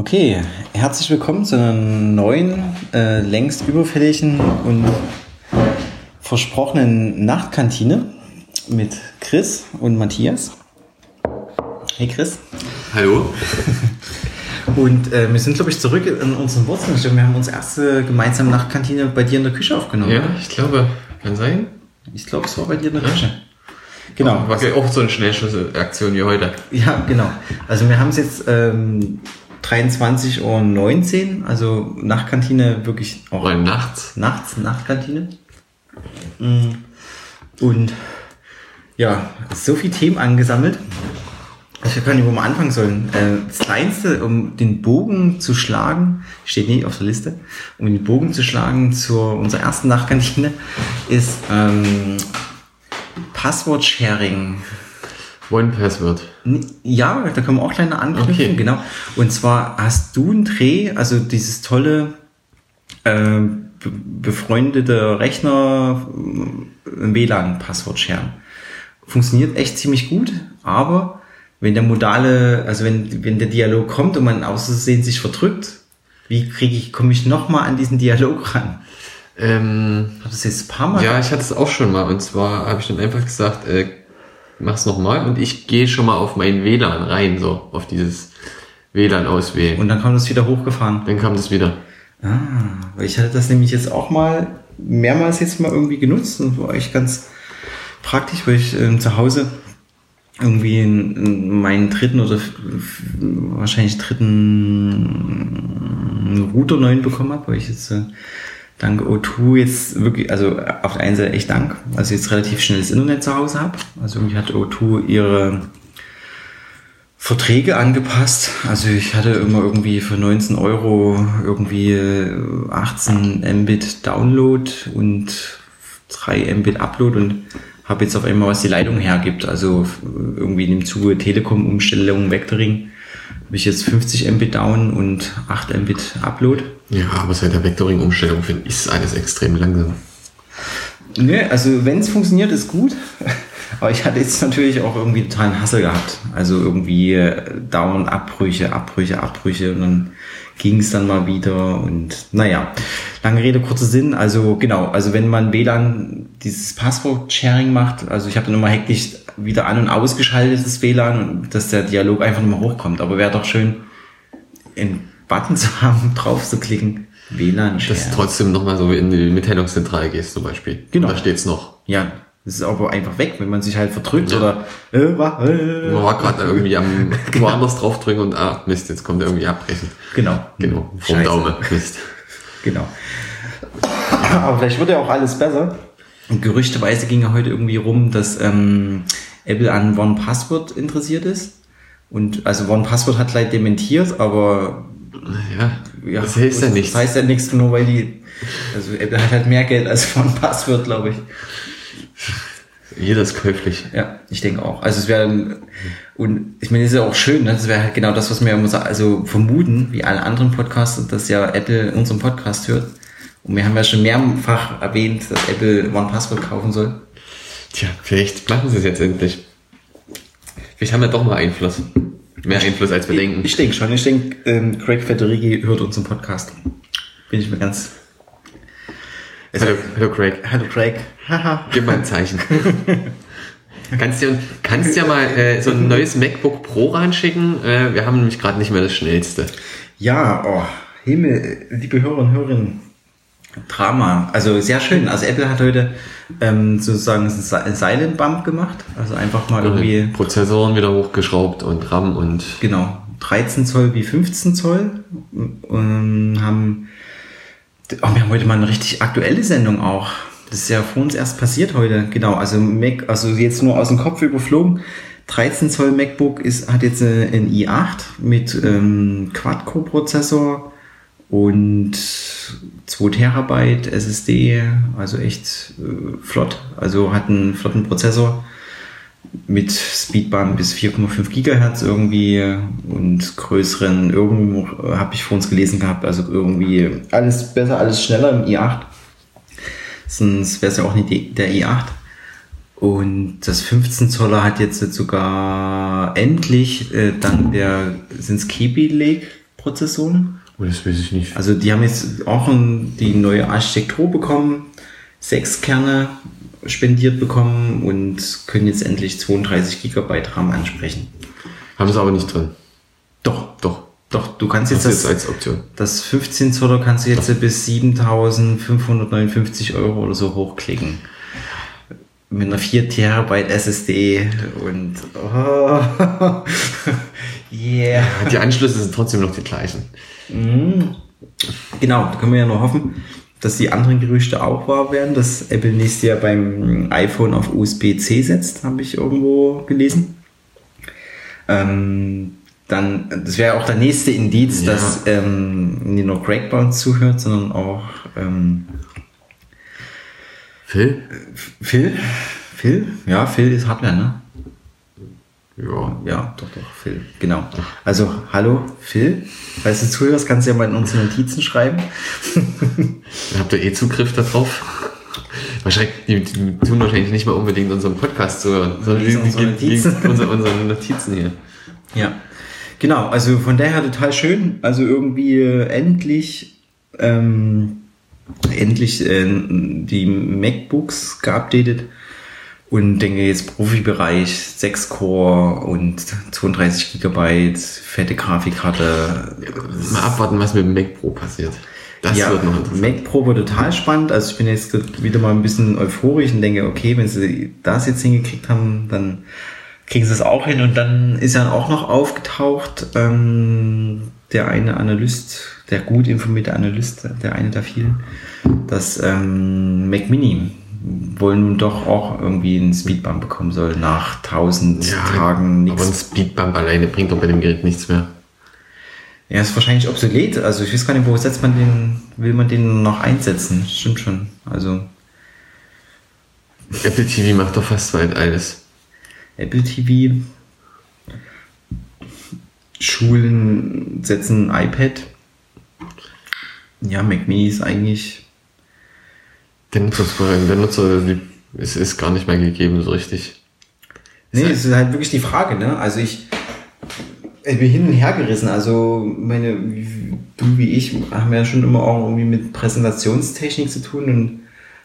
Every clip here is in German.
Okay, herzlich willkommen zu einer neuen, äh, längst überfälligen und versprochenen Nachtkantine mit Chris und Matthias. Hey Chris. Hallo. Und äh, wir sind, glaube ich, zurück in unseren Wurzeln. Ich glaube, wir haben unsere erste gemeinsame Nachtkantine bei dir in der Küche aufgenommen. Ja, ich glaube, kann sein. Ich glaube, es war bei dir in der Küche. Genau. War ja auch so eine Schnellschussaktion wie heute. Ja, genau. Also wir haben es jetzt ähm, 23.19 Uhr, also Nachtkantine wirklich auch Oder nachts. nachts, Nachtkantine. Mm. Und ja, so viele Themen angesammelt. Ich weiß gar nicht, wo wir anfangen sollen. Äh, Das Kleinste, um den Bogen zu schlagen, steht nicht auf der Liste, um den Bogen zu schlagen zu unserer ersten Nachtkantine, ist ähm, Passwort-Sharing. One Password. Ja, da können wir auch kleiner anknüpfen, Okay. genau. Und zwar hast du einen Dreh, also dieses tolle äh, be befreundete Rechner äh, WLAN-Passwort sharen. Funktioniert echt ziemlich gut, aber wenn der modale, also wenn, wenn der Dialog kommt und man auszusehen sich verdrückt, wie kriege ich, komme ich nochmal an diesen Dialog ran? Ähm, Hab das jetzt ein paar Mal ja, ich hatte es auch schon mal. Und zwar habe ich dann einfach gesagt, äh, mach's nochmal und ich gehe schon mal auf mein WLAN rein, so auf dieses WLAN auswählen. und dann kam das wieder hochgefahren. dann kam das wieder. Ah, weil ich hatte das nämlich jetzt auch mal mehrmals jetzt mal irgendwie genutzt und war echt ganz praktisch, weil ich ähm, zu Hause irgendwie in, in meinen dritten oder wahrscheinlich dritten Router neuen bekommen habe, weil ich jetzt äh, dank O2 jetzt wirklich, also auf der einen Seite echt Dank, also jetzt relativ schnelles Internet zu Hause habe. Also irgendwie hat O2 ihre Verträge angepasst. Also ich hatte immer irgendwie für 19 Euro irgendwie äh, 18 Mbit Download und 3 Mbit Upload und habe jetzt auf einmal, was die Leitung hergibt. Also äh, irgendwie in dem Zuge Telekom-Umstellung, Vectoring, habe ich jetzt 50 Mbit Down und 8 Mbit Upload. Ja, aber seit der Vectoring-Umstellung finde ich ist alles extrem langsam. Ne, also wenn es funktioniert, ist gut. Aber ich hatte jetzt natürlich auch irgendwie totalen Hassel gehabt. Also irgendwie äh, dauernd Abbrüche, Abbrüche, Abbrüche und dann ging es dann mal wieder und naja, lange Rede, kurzer Sinn. Also genau, also wenn man WLAN dieses Passwort-Sharing macht, also ich habe dann immer hektisch wieder an- und ausgeschaltet das WLAN und dass der Dialog einfach nochmal hochkommt. Aber wäre doch schön, einen Button zu haben, drauf zu klicken, WLAN Dass du trotzdem nochmal so in die Mitteilungszentrale gehst zum Beispiel. Genau. Und da steht's noch. Ja, das ist aber einfach weg, wenn man sich halt verdrückt Ja. oder äh, wa- äh, Man war gerade irgendwie am woanders draufdrücken und ah, Mist, jetzt kommt er irgendwie abbrechen. Genau. Genau, vom Scheiße. Daumen. Mist. Genau. Aber vielleicht wird ja auch alles besser. Und gerüchteweise ging ja heute irgendwie rum, dass ähm, Apple an One Password interessiert ist. Und also One Password hat gleich dementiert, aber Ja, ja, das hilft ja nichts. Das heißt ja nichts, nur weil die, also Apple hat halt mehr Geld als One Password, glaube ich. Jeder ist käuflich. Ja, ich denke auch. Also es wäre und ich meine, es ist ja auch schön, ne? das wäre halt genau das, was wir immer so, also vermuten, wie alle anderen Podcasts, dass ja Apple unseren Podcast hört. Und wir haben ja schon mehrfach erwähnt, dass Apple One Password kaufen soll. Tja, vielleicht machen sie es jetzt endlich. Vielleicht haben wir doch mal Einfluss. Mehr Einfluss, als wir denken. Ich denke schon. Ich denke, ähm, Craig Federighi hört unseren Podcast. Bin ich mir ganz. Hallo, hallo Craig. Hallo Craig. Haha. Gib mal ein Zeichen. kannst ja, kannst ja mal äh, so ein neues MacBook Pro ranschicken. Äh, wir haben nämlich gerade nicht mehr das schnellste. Ja, oh, Himmel, liebe Hörer und Hörerinnen. Drama. Also sehr schön. Also Apple hat heute ähm, sozusagen einen Silent Bump gemacht. Also einfach mal irgendwie, Prozessoren wieder hochgeschraubt und RAM und genau, 13 Zoll wie 15 Zoll. Und haben, oh, wir haben heute mal eine richtig aktuelle Sendung auch. Das ist ja vor uns erst passiert heute. Genau, also Mac, also jetzt nur aus dem Kopf überflogen. 13 Zoll MacBook ist, hat jetzt ein i8 mit ähm, Quad-Core-Prozessor und 2 Terabyte SSD, also echt äh, flott. Also hat einen flotten Prozessor mit Speedbahn bis 4,5 Gigahertz irgendwie und größeren, irgendwo äh, habe ich vor uns gelesen gehabt, also irgendwie alles besser, alles schneller im i8. Sonst wäre es ja auch nicht der i8. Und das 15 Zoller hat jetzt sogar endlich äh, dank der, sind es Kebi Lake Prozessoren. Oh, das weiß ich nicht. Also die haben jetzt auch ein, die neue Architektur bekommen, sechs Kerne spendiert bekommen und können jetzt endlich 32 Gigabyte RAM ansprechen. Haben sie aber nicht drin. Doch, Doch. doch, du kannst jetzt Das Option. das 15 Zoller kannst du jetzt bis 7559 Euro oder so hochklicken. Mit einer 4 Terabyte SSD und oh, yeah. Die Anschlüsse sind trotzdem noch die gleichen. Genau, da können wir ja nur hoffen, dass die anderen Gerüchte auch wahr werden, dass Apple nächstes Jahr beim iPhone auf USB-C setzt, habe ich irgendwo gelesen. Ähm, dann, das wäre auch der nächste Indiz, Ja. dass ähm, nicht nur Greg bei uns zuhört, sondern auch ähm, Phil? Phil. Phil? Ja, Phil ist Hardware, ne? Ja. Ja, doch, doch, Phil. Genau. Also, hallo, Phil. Falls du zuhörst, kannst du ja mal in unsere Notizen schreiben. Habt ihr eh Zugriff darauf? Wahrscheinlich, die, die tun wahrscheinlich nicht mal unbedingt unseren Podcast zuhören, sondern die, unsere Notizen. unsere, unsere Notizen hier. Ja, genau. Also von daher total schön. Also irgendwie äh, endlich, ähm, endlich äh, die MacBooks geupdatet und denke jetzt Profibereich 6 Core und 32 Gigabyte, fette Grafikkarte. Mal abwarten, was mit dem Mac Pro passiert. Das ja, wird noch interessant. Mac Pro war total spannend. Also ich bin jetzt wieder mal ein bisschen euphorisch und denke, okay, wenn sie das jetzt hingekriegt haben, dann kriegen sie es auch hin. Und dann ist ja auch noch aufgetaucht, ähm, der eine Analyst, der gut informierte Analyst, der eine der vielen, dass ähm, Mac Mini wohl nun doch auch irgendwie einen Speedbump bekommen soll nach 1000 Tagen Aber ein nichts. Speedbump alleine bringt doch bei dem Gerät nichts mehr. Er ist wahrscheinlich obsolet. Also ich weiß gar nicht, wo setzt man den, will man den noch einsetzen? Stimmt schon. Also Apple TV macht doch fast weit alles. Apple TV, Schulen setzen iPad. Ja, Mac Mini ist eigentlich. Der Nutzungsvorgang, der Nutzer, es ist gar nicht mehr gegeben so richtig. Nee, es ist halt wirklich die Frage, ne? Also ich, ich bin hin und her gerissen. Also meine, du wie ich haben ja schon immer auch irgendwie mit Präsentationstechnik zu tun und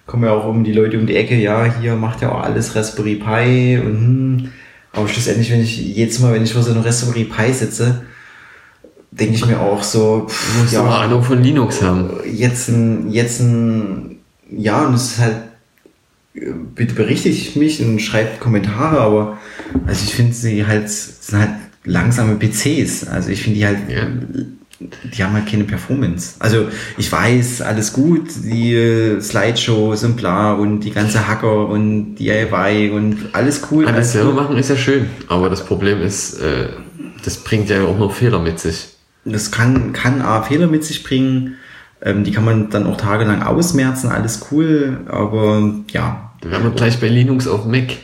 kommen ja auch um die Leute um die Ecke, ja, hier macht ja auch alles Raspberry Pi und hm. aber schlussendlich, wenn ich jedes Mal, wenn ich vor so einem Raspberry Pi sitze, denke ich mir auch so, pff, Muss aber Ahnung von Linux haben. jetzt ein, jetzt ein, ja, und es ist halt, bitte berichtigt mich und schreibt Kommentare, aber also ich finde sie halt, sind halt langsame PCs. Also ich finde die halt, Ja. die haben halt keine Performance. Also ich weiß, alles gut, die äh, Slideshows und bla und die ganze Hacker und DIY und alles cool. Alles selber gut. machen ist ja schön, aber das Problem ist, äh, das bringt ja auch noch Fehler mit sich. Das kann, kann A, Fehler mit sich bringen. Ähm, die kann man dann auch tagelang ausmerzen, alles cool, aber ja, Da wären wir gleich bei Linux auf Mac.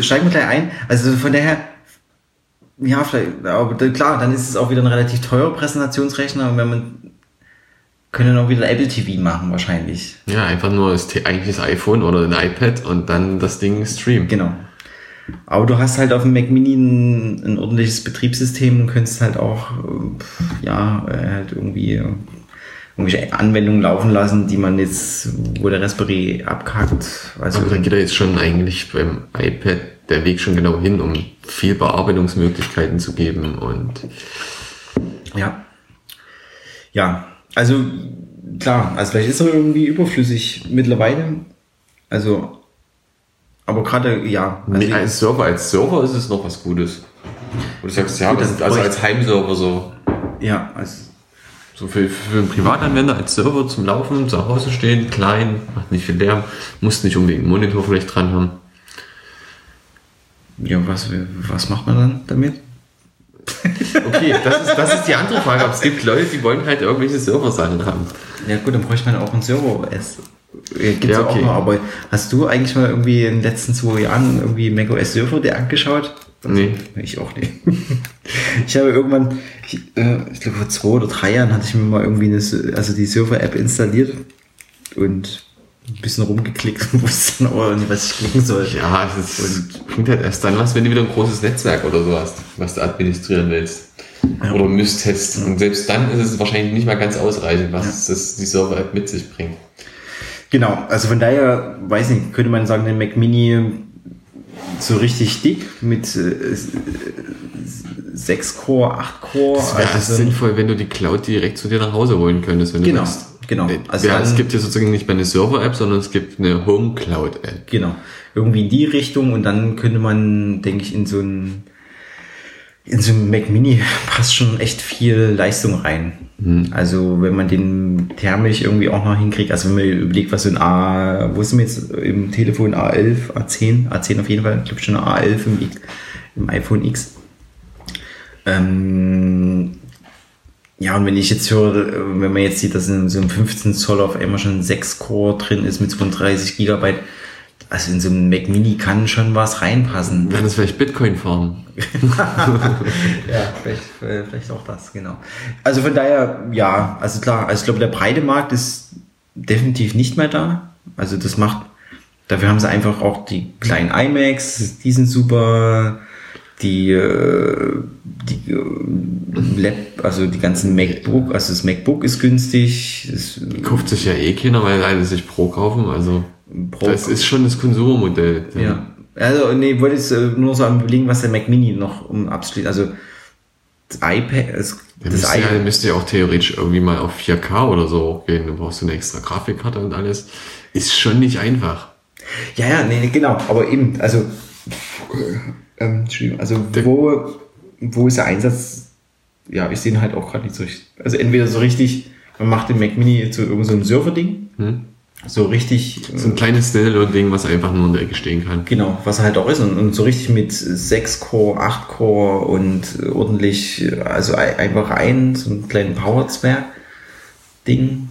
steigen wir gleich ein. Also von daher, ja, vielleicht, aber klar, dann ist es auch wieder ein relativ teurer Präsentationsrechner und wenn man können dann auch wieder Apple TV machen wahrscheinlich. Ja, einfach nur das, eigentlich das iPhone oder ein iPad und dann das Ding streamen. Genau. Aber du hast halt auf dem Mac Mini ein, ein ordentliches Betriebssystem und könntest halt auch, äh, ja, äh, halt irgendwie irgendwelche Anwendungen laufen lassen, die man jetzt, wo der Raspberry abkackt. Also Aber da geht ja jetzt schon eigentlich beim iPad der Weg schon genau hin, um viel Bearbeitungsmöglichkeiten zu geben und Ja. Ja, also klar, also vielleicht ist er irgendwie überflüssig mittlerweile. Also, aber gerade, ja. Also, Nee, als Server, als Server ist es noch was Gutes. Und du sagst, ja, Gut, das also als Heimserver so. ja, also, So für, für einen Privatanwender als Server zum Laufen, zu Hause stehen, klein, macht nicht viel Lärm, musst nicht unbedingt einen Monitor vielleicht dran haben. ja, was, was macht man dann damit? Okay, das ist, das ist die andere Frage. Aber es gibt Leute, die wollen halt irgendwelche Server-Sachen haben. Ja gut, dann bräuchte man auch ein Server OS. Ja, Gibt's ja, okay. auch noch, aber hast du eigentlich mal irgendwie in den letzten zwei Jahren irgendwie macOS Server dir angeschaut? Nee. Ich auch nicht. Ich habe irgendwann, ich, äh, ich glaube vor zwei oder drei Jahren hatte ich mir mal irgendwie eine, also die Server-App installiert und ein bisschen rumgeklickt und wusste dann aber nicht, was ich klicken soll. Ja, es ist, bringt halt erst dann was, wenn du wieder ein großes Netzwerk oder so hast, was du administrieren willst. oder müsstest. Und selbst dann ist es wahrscheinlich nicht mal ganz ausreichend, was das, die Server-App mit sich bringt. Genau, also von daher, weiß nicht, könnte man sagen, der Mac Mini so richtig dick mit äh, 6 Core, 8 Core. Es wäre also so- sinnvoll, wenn du die Cloud direkt zu dir nach Hause holen könntest, wenn du Genau, genau. Also Also ja, es gibt ja sozusagen nicht mehr eine Server-App, sondern es gibt eine Home Cloud-App. Genau. Irgendwie in die Richtung und dann könnte man, denke ich, in so ein in so ein Mac Mini passt schon echt viel Leistung rein. Also wenn man den thermisch irgendwie auch noch hinkriegt, also wenn man überlegt, was so ein A, wo sind wir jetzt im Telefon A11, A10, A10 auf jeden Fall, ich glaube schon eine A11 im, X- im iPhone X. Ähm, ja, und wenn ich jetzt höre, wenn man jetzt sieht, dass in so einem 15 Zoll auf einmal schon 6 Core drin ist mit 32 Gigabyte, also in so einem Mac Mini kann schon was reinpassen. Dann ist vielleicht Bitcoin farmen. Ja, vielleicht, äh, vielleicht auch das, genau. Also von daher, ja, also klar, also ich glaube, der breite Markt ist definitiv nicht mehr da. Also das macht, dafür haben sie einfach auch die kleinen iMacs, die sind super, die, äh, die äh, Lab, also die ganzen MacBook, also das MacBook ist günstig, das Kauft sich ja eh keiner, weil alle sich Pro kaufen. Also Pro- das ist schon das Konsumermodell. Ja. Also, nee, ich wollte jetzt äh, nur so am überlegen, was der Mac Mini noch um abschließt. Also, das iPad, das, Der das müsste, ja, iPad. müsste ja auch theoretisch irgendwie mal auf 4K oder so gehen. Du brauchst eine extra Grafikkarte und alles. Ist schon nicht einfach. Ja, ja, nee, genau. Aber eben, also, ähm, Entschuldigung, also, wo, wo ist der Einsatz? Ja, ich sehe ihn halt auch gerade nicht so richtig. Also, entweder so richtig, man macht den Mac Mini zu irgendeinem so einem Server-Ding. So richtig, So ein kleines Standalone-Ding, was einfach nur in der Ecke stehen kann. Genau, was halt auch ist. Und, und so richtig mit 6 Core, 8 Core und äh, ordentlich, äh, also ei- einfach ein, so einen kleinen Power-Zwerg-Ding.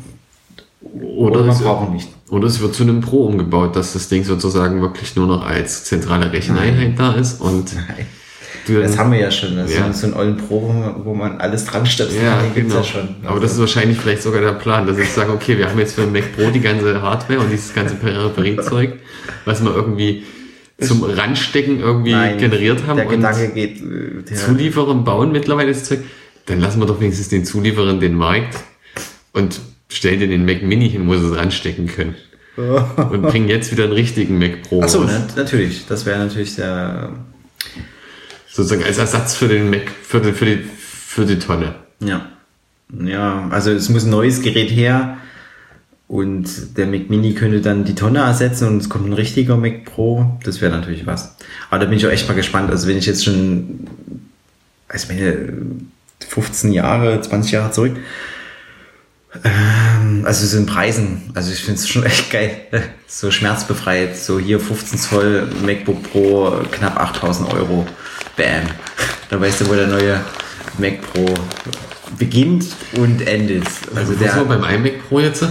Oder, man es, braucht nicht. oder es wird zu einem Pro umgebaut, dass das Ding sozusagen wirklich nur noch als zentrale Recheneinheit da ist und du Das haben wir ja schon. Das Ja. ist so ein ollen Pro, wo man alles dran stöpselt. ja, Den genau. ja schon. Aber das ist wahrscheinlich vielleicht sogar der Plan, dass ich sage, okay, wir haben jetzt für den Mac Pro die ganze Hardware und dieses ganze Peripheriezeug, was wir irgendwie zum Randstecken irgendwie Nein, generiert haben Der und Gedanke geht. äh, Der, Zulieferern bauen mittlerweile das Zeug, dann lassen wir doch wenigstens den Zulieferern den Markt und stellen den den Mac Mini hin, wo sie es ranstecken können. und bringen jetzt wieder einen richtigen Mac Pro Achso, ne, natürlich. Das wäre natürlich sehr. Sozusagen als Ersatz für den Mac, für die, für die, für die Tonne. Ja. Ja, also es muss ein neues Gerät her und der Mac Mini könnte dann die Tonne ersetzen und es kommt ein richtiger Mac Pro. Das wäre natürlich was. Aber da bin ich auch echt mal gespannt. Also wenn ich jetzt schon, also meine 15 Jahre, 20 Jahre zurück, ähm, also so in Preisen, also ich finde es schon echt geil, so schmerzbefreit, so hier 15 Zoll MacBook Pro, knapp 8000 Euro, bam, da weißt du, wo der neue Mac Pro beginnt und endet. Also Was war der, beim iMac Pro jetzt?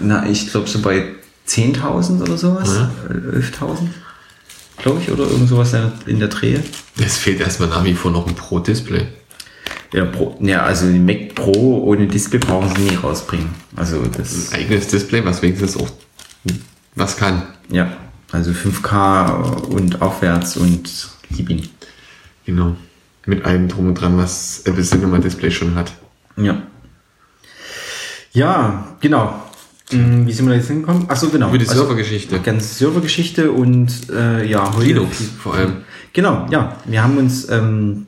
na, ich glaube so bei 10.000 oder sowas, Ja. äh, 11.000, glaube ich, oder irgend sowas in der Drehe. Es fehlt erstmal nach wie vor noch ein Pro-Display. Ja, Pro, ja, also die Mac Pro ohne Display brauchen sie nie rausbringen. Also das Ein eigenes Display, was wenigstens auch was kann. Ja, also 5K und aufwärts und ihn. Genau. Mit allem drum und dran, was Apple Cinema Display schon hat. Ja. Ja, genau. Hm, Wie sind wir da jetzt hingekommen? Achso, genau. Über die Also, Servergeschichte. Ganze Servergeschichte und äh, ja, heute. Linux vor allem. Genau, ja. Wir haben uns, ähm,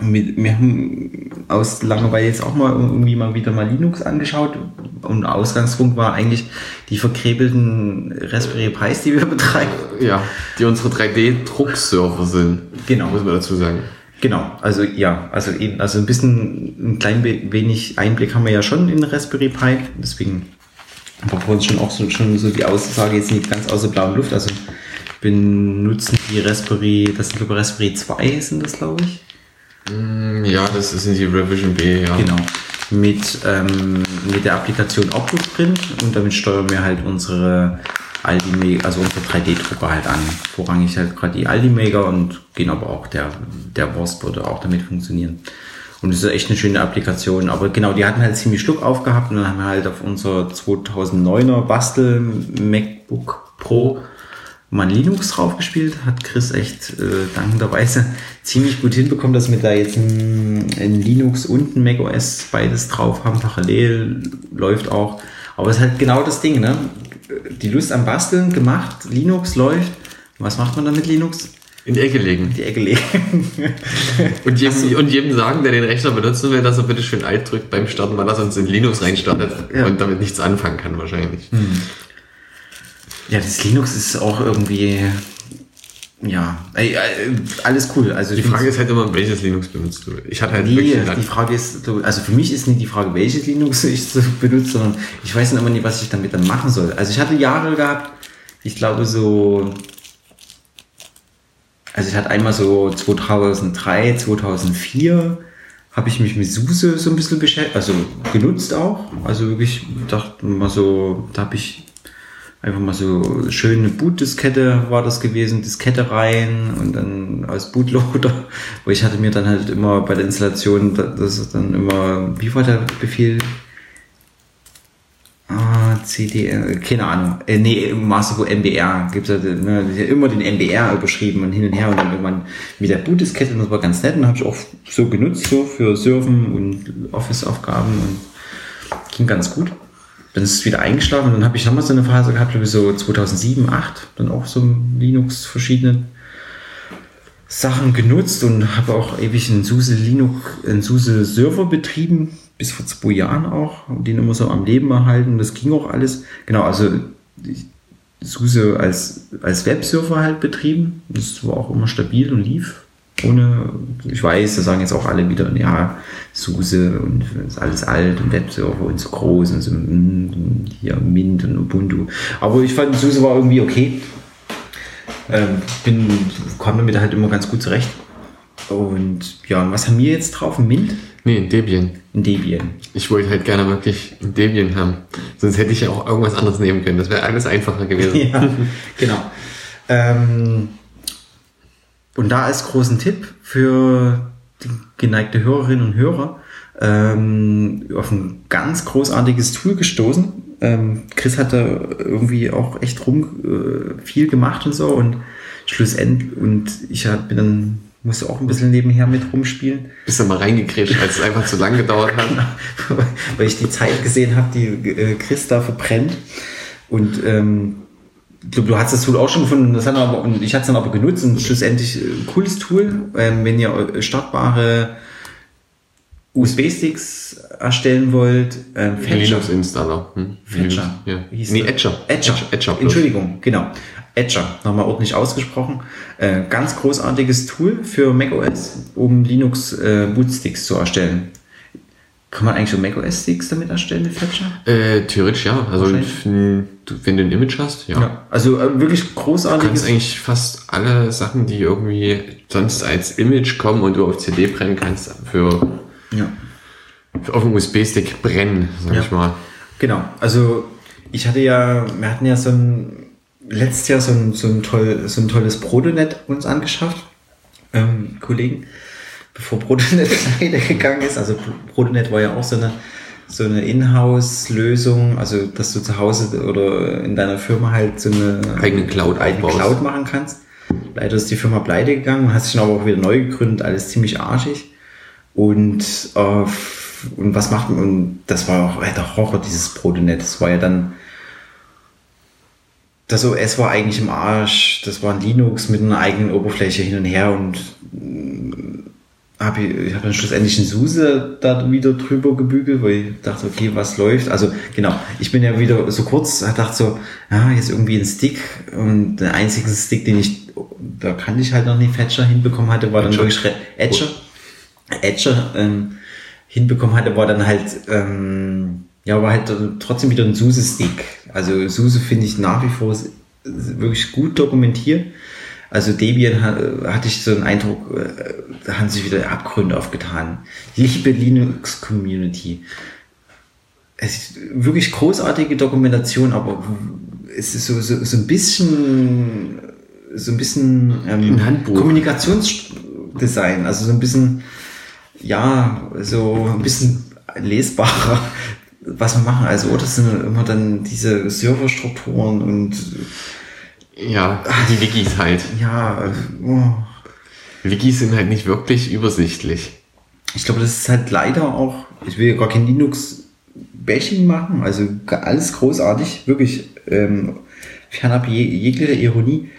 mit, wir haben aus Langeweile jetzt auch mal irgendwie mal wieder mal Linux angeschaut und Ausgangspunkt war eigentlich die verkrebelten Raspberry Pis, die wir betreiben. Ja, die unsere 3D-Druckserver sind. Genau. Muss man dazu sagen. Genau, also ja, also eben, also ein bisschen, ein klein we- wenig Einblick haben wir ja schon in Raspberry Pi, deswegen war für uns schon auch so, schon so die Aussage jetzt nicht ganz aus der blauen Luft, also wir nutzen die Raspberry, das sind glaube ich Raspberry 2 sind das glaube ich, Ja, das ist in die Revision B, ja. genau, mit, ähm, mit der Applikation Octoprint und damit steuern wir halt unsere Aldi, also unsere 3D-Drucker halt an. Vorrangig halt gerade die Aldi-Maker und gehen aber auch der, der Wurst würde auch damit funktionieren. Und das ist echt eine schöne Applikation. Aber genau, die hatten halt ziemlich Schluck aufgehabt und dann haben wir halt auf unser 2009er Bastel MacBook Pro mal Linux drauf gespielt. Hat Chris echt äh, dankenderweise ziemlich gut hinbekommen, dass wir da jetzt ein, ein Linux und ein macOS beides drauf haben. Parallel läuft auch. Aber es ist halt genau das Ding, ne? Die Lust am Basteln gemacht, Linux läuft. Was macht man dann mit Linux? In die Ecke legen. In die Ecke legen. und, jedem, und jedem sagen, der den Rechner benutzen will, dass er bitte schön Alt drückt beim Starten, weil er sonst in Linux reinstartet ja. und damit nichts anfangen kann wahrscheinlich. Hm. Ja, das Linux ist auch irgendwie ja, äh, alles cool. Also die Frage ist halt immer, welches Linux benutzt du? Ich hatte halt nee, die Frage ist, also für mich ist nicht die Frage, welches Linux ich benutze, sondern ich weiß immer nicht, was ich damit dann machen soll. Also ich hatte Jahre gehabt, ich glaube so, also ich hatte einmal so 2003, 2004 habe ich mich mit SUSE so ein bisschen beschäftigt, also genutzt auch. Also wirklich dachte mal so, da habe ich einfach mal so schöne Boot-Diskette war das gewesen, Diskette rein und dann als Bootloader, wo ich hatte mir dann halt immer bei der Installation, das ist dann immer, wie war der Befehl? Ah, CD, keine Ahnung. Äh, nee, Masterboot MBR gibt es ne, immer den MBR überschrieben und hin und her. Und dann irgendwann mit der Boot-Diskette und das war ganz nett. Und habe ich auch so genutzt, so für Surfen und Office-Aufgaben und ging ganz gut dann ist es wieder eingeschlafen dann habe ich nochmal so eine Phase gehabt, glaube ich, so 2007, 2008, dann auch so Linux verschiedene Sachen genutzt und habe auch ewig einen SUSE Linux, einen SUSE Server betrieben, bis vor zwei Jahren auch, und den immer so am Leben erhalten. Das ging auch alles. Genau, also SUSE als, als Webserver halt betrieben. Das war auch immer stabil und lief ohne, ich weiß, da sagen jetzt auch alle wieder, ja, SUSE und ist alles alt und Webserver und so groß und so, mm, hier Mint und Ubuntu. Aber ich fand, SUSE war irgendwie okay. Ähm, bin, komme damit halt immer ganz gut zurecht. Und ja, und was haben wir jetzt drauf? Mint? Nee, in Debian. In Debian. Ich wollte halt gerne wirklich ein Debian haben. Sonst hätte ich ja auch irgendwas anderes nehmen können. Das wäre alles einfacher gewesen. ja, genau. Ähm, und da als großen Tipp für die geneigte Hörerinnen und Hörer ähm, auf ein ganz großartiges Tool gestoßen. Ähm, Chris hat da irgendwie auch echt rum äh, viel gemacht und so und schlussendlich und ich hab, bin dann musste auch ein bisschen nebenher mit rumspielen. Bist du mal reingekriegt, als es einfach zu lang gedauert hat? Weil ich die Zeit gesehen habe, die äh, Chris da verbrennt. Und ähm, du, du hast das Tool auch schon gefunden, das hat aber, und ich hatte es dann aber genutzt und schlussendlich ein äh, cooles Tool, ähm, wenn ihr äh, startbare USB-Sticks erstellen wollt. Ähm, Linux-Installer. Hm? Fetcher. Ja. Nee, Etcher. Etcher. Etcher. Etcher Entschuldigung, genau. Etcher, nochmal ordentlich ausgesprochen. Äh, ganz großartiges Tool für macOS, um Linux äh, Bootsticks zu erstellen. Kann man eigentlich so macOS-Sticks damit erstellen mit Fletcher? Äh, theoretisch ja. Also wenn du ein Image hast, ja. ja also äh, wirklich großartig. Du kannst eigentlich fast alle Sachen, die irgendwie sonst als Image kommen und du auf CD brennen kannst, für, ja. für auf dem USB-Stick brennen, sag ja. ich mal. Genau. Also ich hatte ja, wir hatten ja so ein letztes Jahr so ein, so ein, toll, so ein tolles Protonet uns angeschafft, ähm, Kollegen bevor Protonet leider gegangen ist. Also Protonet war ja auch so eine, so eine Inhouse-Lösung, also dass du zu Hause oder in deiner Firma halt so eine eigene Cloud, eigene Cloud machen kannst. Leider ist die Firma pleite gegangen, hat sich dann aber auch wieder neu gegründet, alles ziemlich arschig. Und, äh, und was macht man? Und das war auch der Horror, dieses Protonet. Das war ja dann das OS war eigentlich im Arsch. Das war ein Linux mit einer eigenen Oberfläche hin und her und habe ich, ich habe dann schlussendlich einen SUSE da wieder drüber gebügelt, weil ich dachte, okay, was läuft? Also genau, ich bin ja wieder so kurz, dachte so, ja, jetzt irgendwie ein Stick und der einzige Stick, den ich, da kann ich halt noch nicht Fetcher hinbekommen hatte, war dann Edger. wirklich Edger, Edger ähm, hinbekommen hatte, war dann halt, ähm, ja, war halt trotzdem wieder ein SUSE-Stick. Also SUSE finde ich nach wie vor wirklich gut dokumentiert. Also Debian hatte ich so einen Eindruck, äh, da haben sich wieder Abgründe aufgetan. Liebe Linux-Community. Es ist wirklich großartige Dokumentation, aber es ist so, so, so ein bisschen, so ein bisschen ähm, Kommunikationsdesign, also so ein bisschen, ja, so ein bisschen lesbarer, was wir machen. Also, das sind immer dann diese Serverstrukturen und Ja, die Wikis halt. Ja, oh. Wikis sind halt nicht wirklich übersichtlich. Ich glaube, das ist halt leider auch, ich will gar kein Linux-Bashing machen, also alles großartig, wirklich ähm, fernab je, jeglicher Ironie.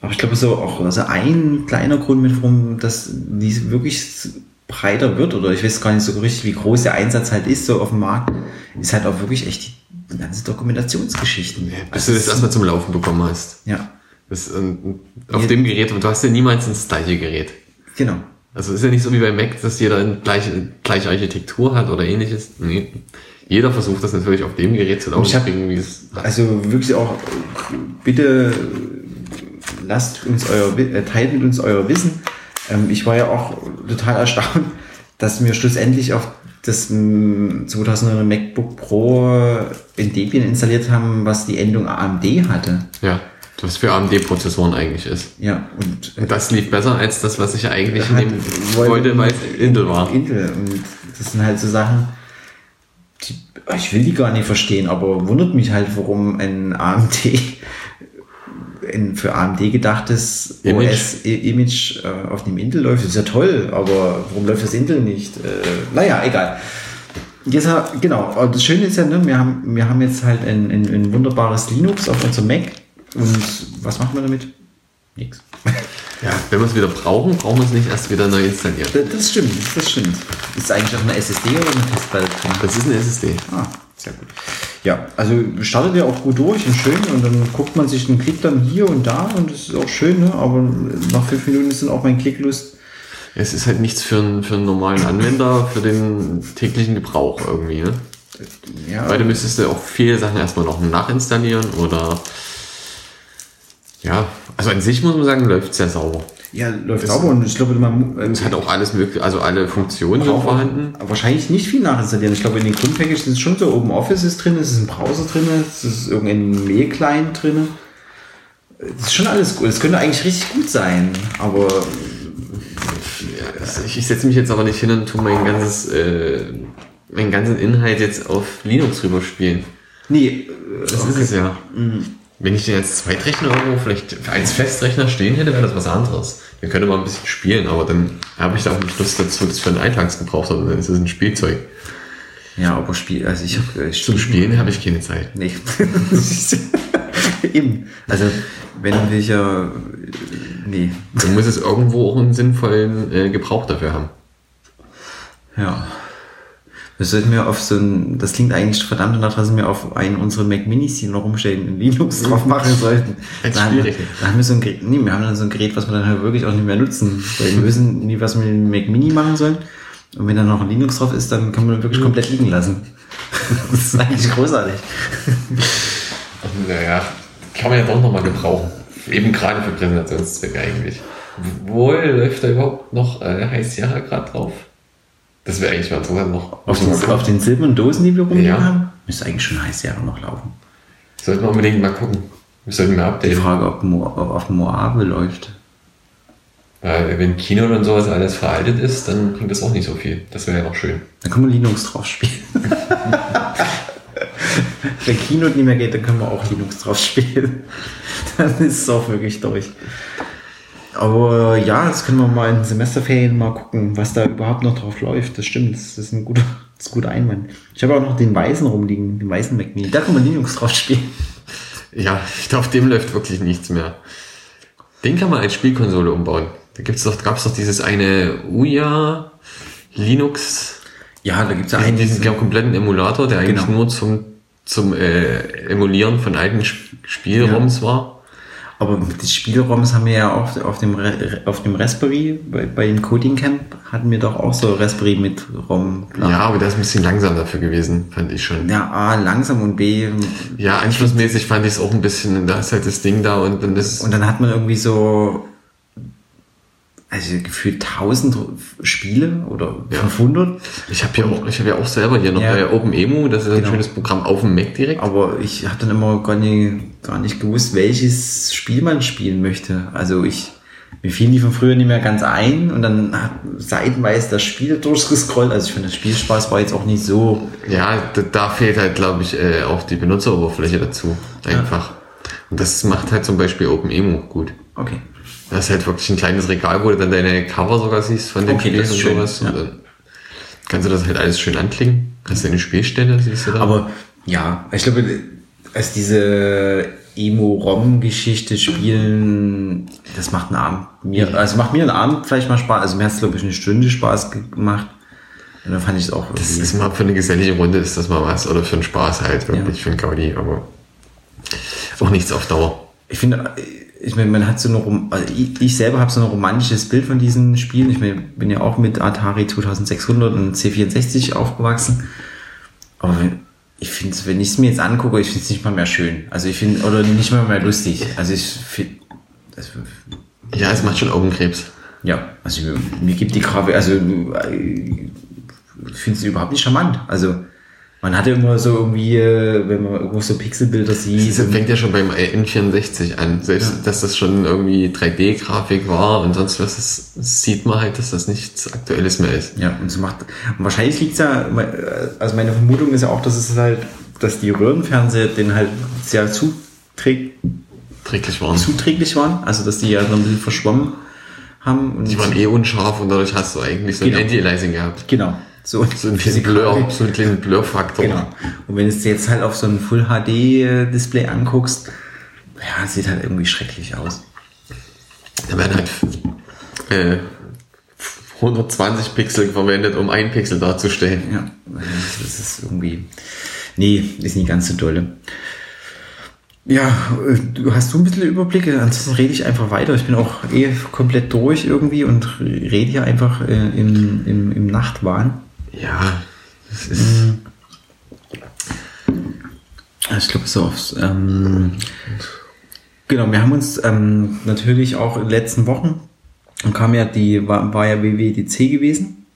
Aber ich glaube, so auch also ein kleiner Grund mit, warum das diese wirklich breiter wird, oder ich weiß gar nicht so richtig, wie groß der Einsatz halt ist, so auf dem Markt, ist halt auch wirklich echt die ganze Dokumentationsgeschichten. Ja, bis du das erstmal zum Laufen bekommen hast. Ja. Das, ähm, auf ja. dem Gerät, und du hast ja niemals das gleiche Gerät. Genau. Also ist ja nicht so wie bei Mac, dass jeder eine gleiche, gleiche Architektur hat oder ähnliches. Nee. Jeder versucht das natürlich auf dem Gerät zu laufen. Ich hab, also wirklich auch, bitte lasst uns euer, äh, teilt mit uns euer Wissen. Ähm, ich war ja auch total erstaunt, dass wir schlussendlich auf das 2009 MacBook Pro in Debian installiert haben, was die Endung AMD hatte. Ja, was für AMD-Prozessoren eigentlich ist. Ja, und, und das lief besser als das, was ich eigentlich nehmen wollte, weil es Intel war. Intel. Und das sind halt so Sachen, die, ich will die gar nicht verstehen, aber wundert mich halt, warum ein AMD ein für AMD gedachtes OS-Image äh, auf dem Intel läuft. Das ist ja toll, aber warum läuft das Intel nicht? Äh, naja, egal. Jetzt, genau, das Schöne ist ja, ne, wir, haben, wir haben jetzt halt ein, ein, ein wunderbares Linux auf unserem Mac. Und was macht man damit? Nix. Ja, wenn wir es wieder brauchen, brauchen wir es nicht erst wieder neu installieren. Das, das stimmt, das stimmt. Ist eigentlich auch eine SSD oder eine Festplatte drin? Das ist eine SSD. Ah, sehr gut. Ja, also startet ja auch gut durch und schön und dann guckt man sich einen Klick dann hier und da und das ist auch schön, ne? aber nach fünf Minuten ist dann auch mein Klicklust. Es ist halt nichts für einen, für einen normalen Anwender, für den täglichen Gebrauch irgendwie. Ne? Ja. Weil du müsstest ja auch viele Sachen erstmal noch nachinstallieren oder ja, also an sich muss man sagen, läuft sehr sauber. Ja, läuft sauber und ich glaube, man. es hat auch alles mögliche, also alle Funktionen sind vorhanden. Wahrscheinlich nicht viel nachinstallieren. Ich glaube, in den Grundpackage ist schon so Open Office ist drin, es ist ein Browser drin, es ist irgendein Mail-Client drin. Das ist schon alles gut. Es könnte eigentlich richtig gut sein, aber. Ja, ich, ich setze mich jetzt aber nicht hin und tue mein ganzes, äh, meinen ganzen Inhalt jetzt auf Linux rüberspielen. Nee, das okay. ist es ja. Mhm. Wenn ich den als Zweitrechner irgendwo vielleicht als Festrechner stehen hätte, wäre das was anderes. Wir können mal ein bisschen spielen, aber dann habe ich da auch nicht Lust dazu, das für einen Alltagsgebrauch, sondern dann ist es ein Spielzeug. Ja, aber Spiel, also ich habe äh, Zum Spielen habe ich keine Zeit. Nee. Eben. Also, wenn wir ja. Nee. Dann muss es irgendwo auch einen sinnvollen äh, Gebrauch dafür haben. Ja. Das sollten wir auf so ein, das klingt eigentlich verdammt danach, dass wir auf einen unserer Mac Minis, die noch rumstehen, in Linux drauf machen sollten. Da haben, wir, da haben wir so ein Gerät, nee, wir haben dann so ein Gerät, was wir dann halt wirklich auch nicht mehr nutzen. Weil wir wissen nie, was wir mit dem Mac Mini machen sollen. Und wenn da noch ein Linux drauf ist, dann kann man wirklich komplett liegen lassen. das ist eigentlich großartig. Naja, kann man ja doch nochmal gebrauchen. Eben gerade für Präsentationszwecke eigentlich. Wo läuft da überhaupt noch äh, High Sierra gerade drauf? Das wäre eigentlich mal interessant noch. Auf den, auf den silbernen Dosen, die wir rumliegen ja. haben, müsste eigentlich schon heiß Jahre noch laufen. Sollten wir unbedingt mal gucken. Wir sollten mal updaten. Die Frage, ob, Mo ob auf Moabe läuft. Weil wenn Kino und sowas alles veraltet ist, dann bringt das auch nicht so viel. Das wäre ja auch schön. Dann können wir Linux drauf spielen. wenn Kino nicht mehr geht, dann können wir auch Linux drauf spielen. Dann ist es auch wirklich durch. Aber ja, das können wir mal in den Semesterferien mal gucken, was da überhaupt noch drauf läuft. Das stimmt, das ist ein guter, das ist ein guter Einwand. Ich habe auch noch den weißen rumliegen, den weißen Mac Mini. Da kann man Linux drauf spielen. Ja, auf dem läuft wirklich nichts mehr. Den kann man als Spielkonsole umbauen. Da gibt's doch, gab's doch dieses eine Uya Linux. Ja, da gibt's ja einen. Diesen, diesen kompletten Emulator, der eigentlich genau. nur zum, zum äh, Emulieren von alten Spielraums ja. war. Aber die Spielraums haben wir ja auch auf dem, auf dem Raspberry, bei, bei dem Coding Camp hatten wir doch auch so Raspberry mit ROM. Ja, aber der ist ein bisschen langsam dafür gewesen, fand ich schon. Ja, A, langsam und B. Ja, anschlussmäßig fand ich es auch ein bisschen, da ist halt das Ding da und dann ist. Und dann hat man irgendwie so also gefühlt 1000 Spiele oder ja. 500. Ich habe ja auch, ich habe ja auch selber hier noch ja. bei OpenEMU, das ist genau. ein schönes Programm auf dem Mac direkt. Aber ich habe dann immer gar nicht, gar nicht gewusst, welches Spiel man spielen möchte. Also ich, mir fielen die von früher nicht mehr ganz ein und dann hat seitenweise das Spiel durchgescrollt. Also ich finde, das Spielspaß war jetzt auch nicht so. Ja, da, da fehlt halt, glaube ich, äh, auch die Benutzeroberfläche dazu. Einfach. Ja Und das macht halt zum Beispiel OpenEMO gut. Okay. Das ist halt wirklich ein kleines Regal, wo du dann deine Cover sogar siehst von den okay, Spielen und sowas. Ja. Und dann kannst du das halt alles schön anklicken. Hast deine Spielstelle, siehst du da. Aber ja, ich glaube, als diese Emo-Rom-Geschichte spielen, das macht einen Abend. Mir, also macht mir einen Abend vielleicht mal Spaß. Also mir hat es, glaube ich, eine Stunde Spaß gemacht. Und dann fand ich es auch. Das ist mal für eine gesellige Runde, ist das mal was. Oder für einen Spaß halt, wirklich, ja. für einen Gaudi. Aber auch nichts auf Dauer. Ich finde, ich meine, man hat so eine, also ich, ich selber habe so ein romantisches Bild von diesen Spielen. Ich meine, bin ja auch mit Atari 2600 und C64 aufgewachsen. Aber ich finde, wenn ich es mir jetzt angucke, ich finde es nicht mal mehr schön. Also ich finde, oder nicht mal mehr lustig. Also ich finde, ja, es macht schon Augenkrebs. Ja, also mir gibt die Grafik, also ich finde es überhaupt nicht charmant. Also man hatte immer so irgendwie, äh, wenn man irgendwo so Pixelbilder sieht. Das fängt ja schon beim N64 an. Selbst, ja. dass das schon irgendwie 3D-Grafik war und sonst was, das sieht man halt, dass das nichts Aktuelles mehr ist. Ja, und so macht, und wahrscheinlich liegt es ja, also meine Vermutung ist ja auch, dass es halt, dass die Röhrenfernseher den halt sehr zuträglich waren. Zuträglich waren, also dass die ja so ein bisschen verschwommen haben. die waren eh unscharf und dadurch hast du eigentlich so genau. ein Anti-Aliasing gehabt. Genau. So, so ein bisschen Blur, so ein kleinen Blur-Faktor. Genau. Und wenn du es jetzt halt auf so ein Full HD-Display anguckst, ja, sieht halt irgendwie schrecklich aus. Da werden halt äh, 120 Pixel verwendet, um ein Pixel darzustellen. Ja, das ist irgendwie. Nee, ist nicht ganz so dolle. Ja, du hast du ein bisschen Überblicke, ansonsten rede ich einfach weiter. Ich bin auch eh komplett durch irgendwie und rede hier einfach äh, im, im, im Nachtwahn. Ja, das ist. Ich glaube, so aufs. Ähm, genau, wir haben uns ähm, natürlich auch in den letzten Wochen und kam ja die, war, war ja WWDC gewesen.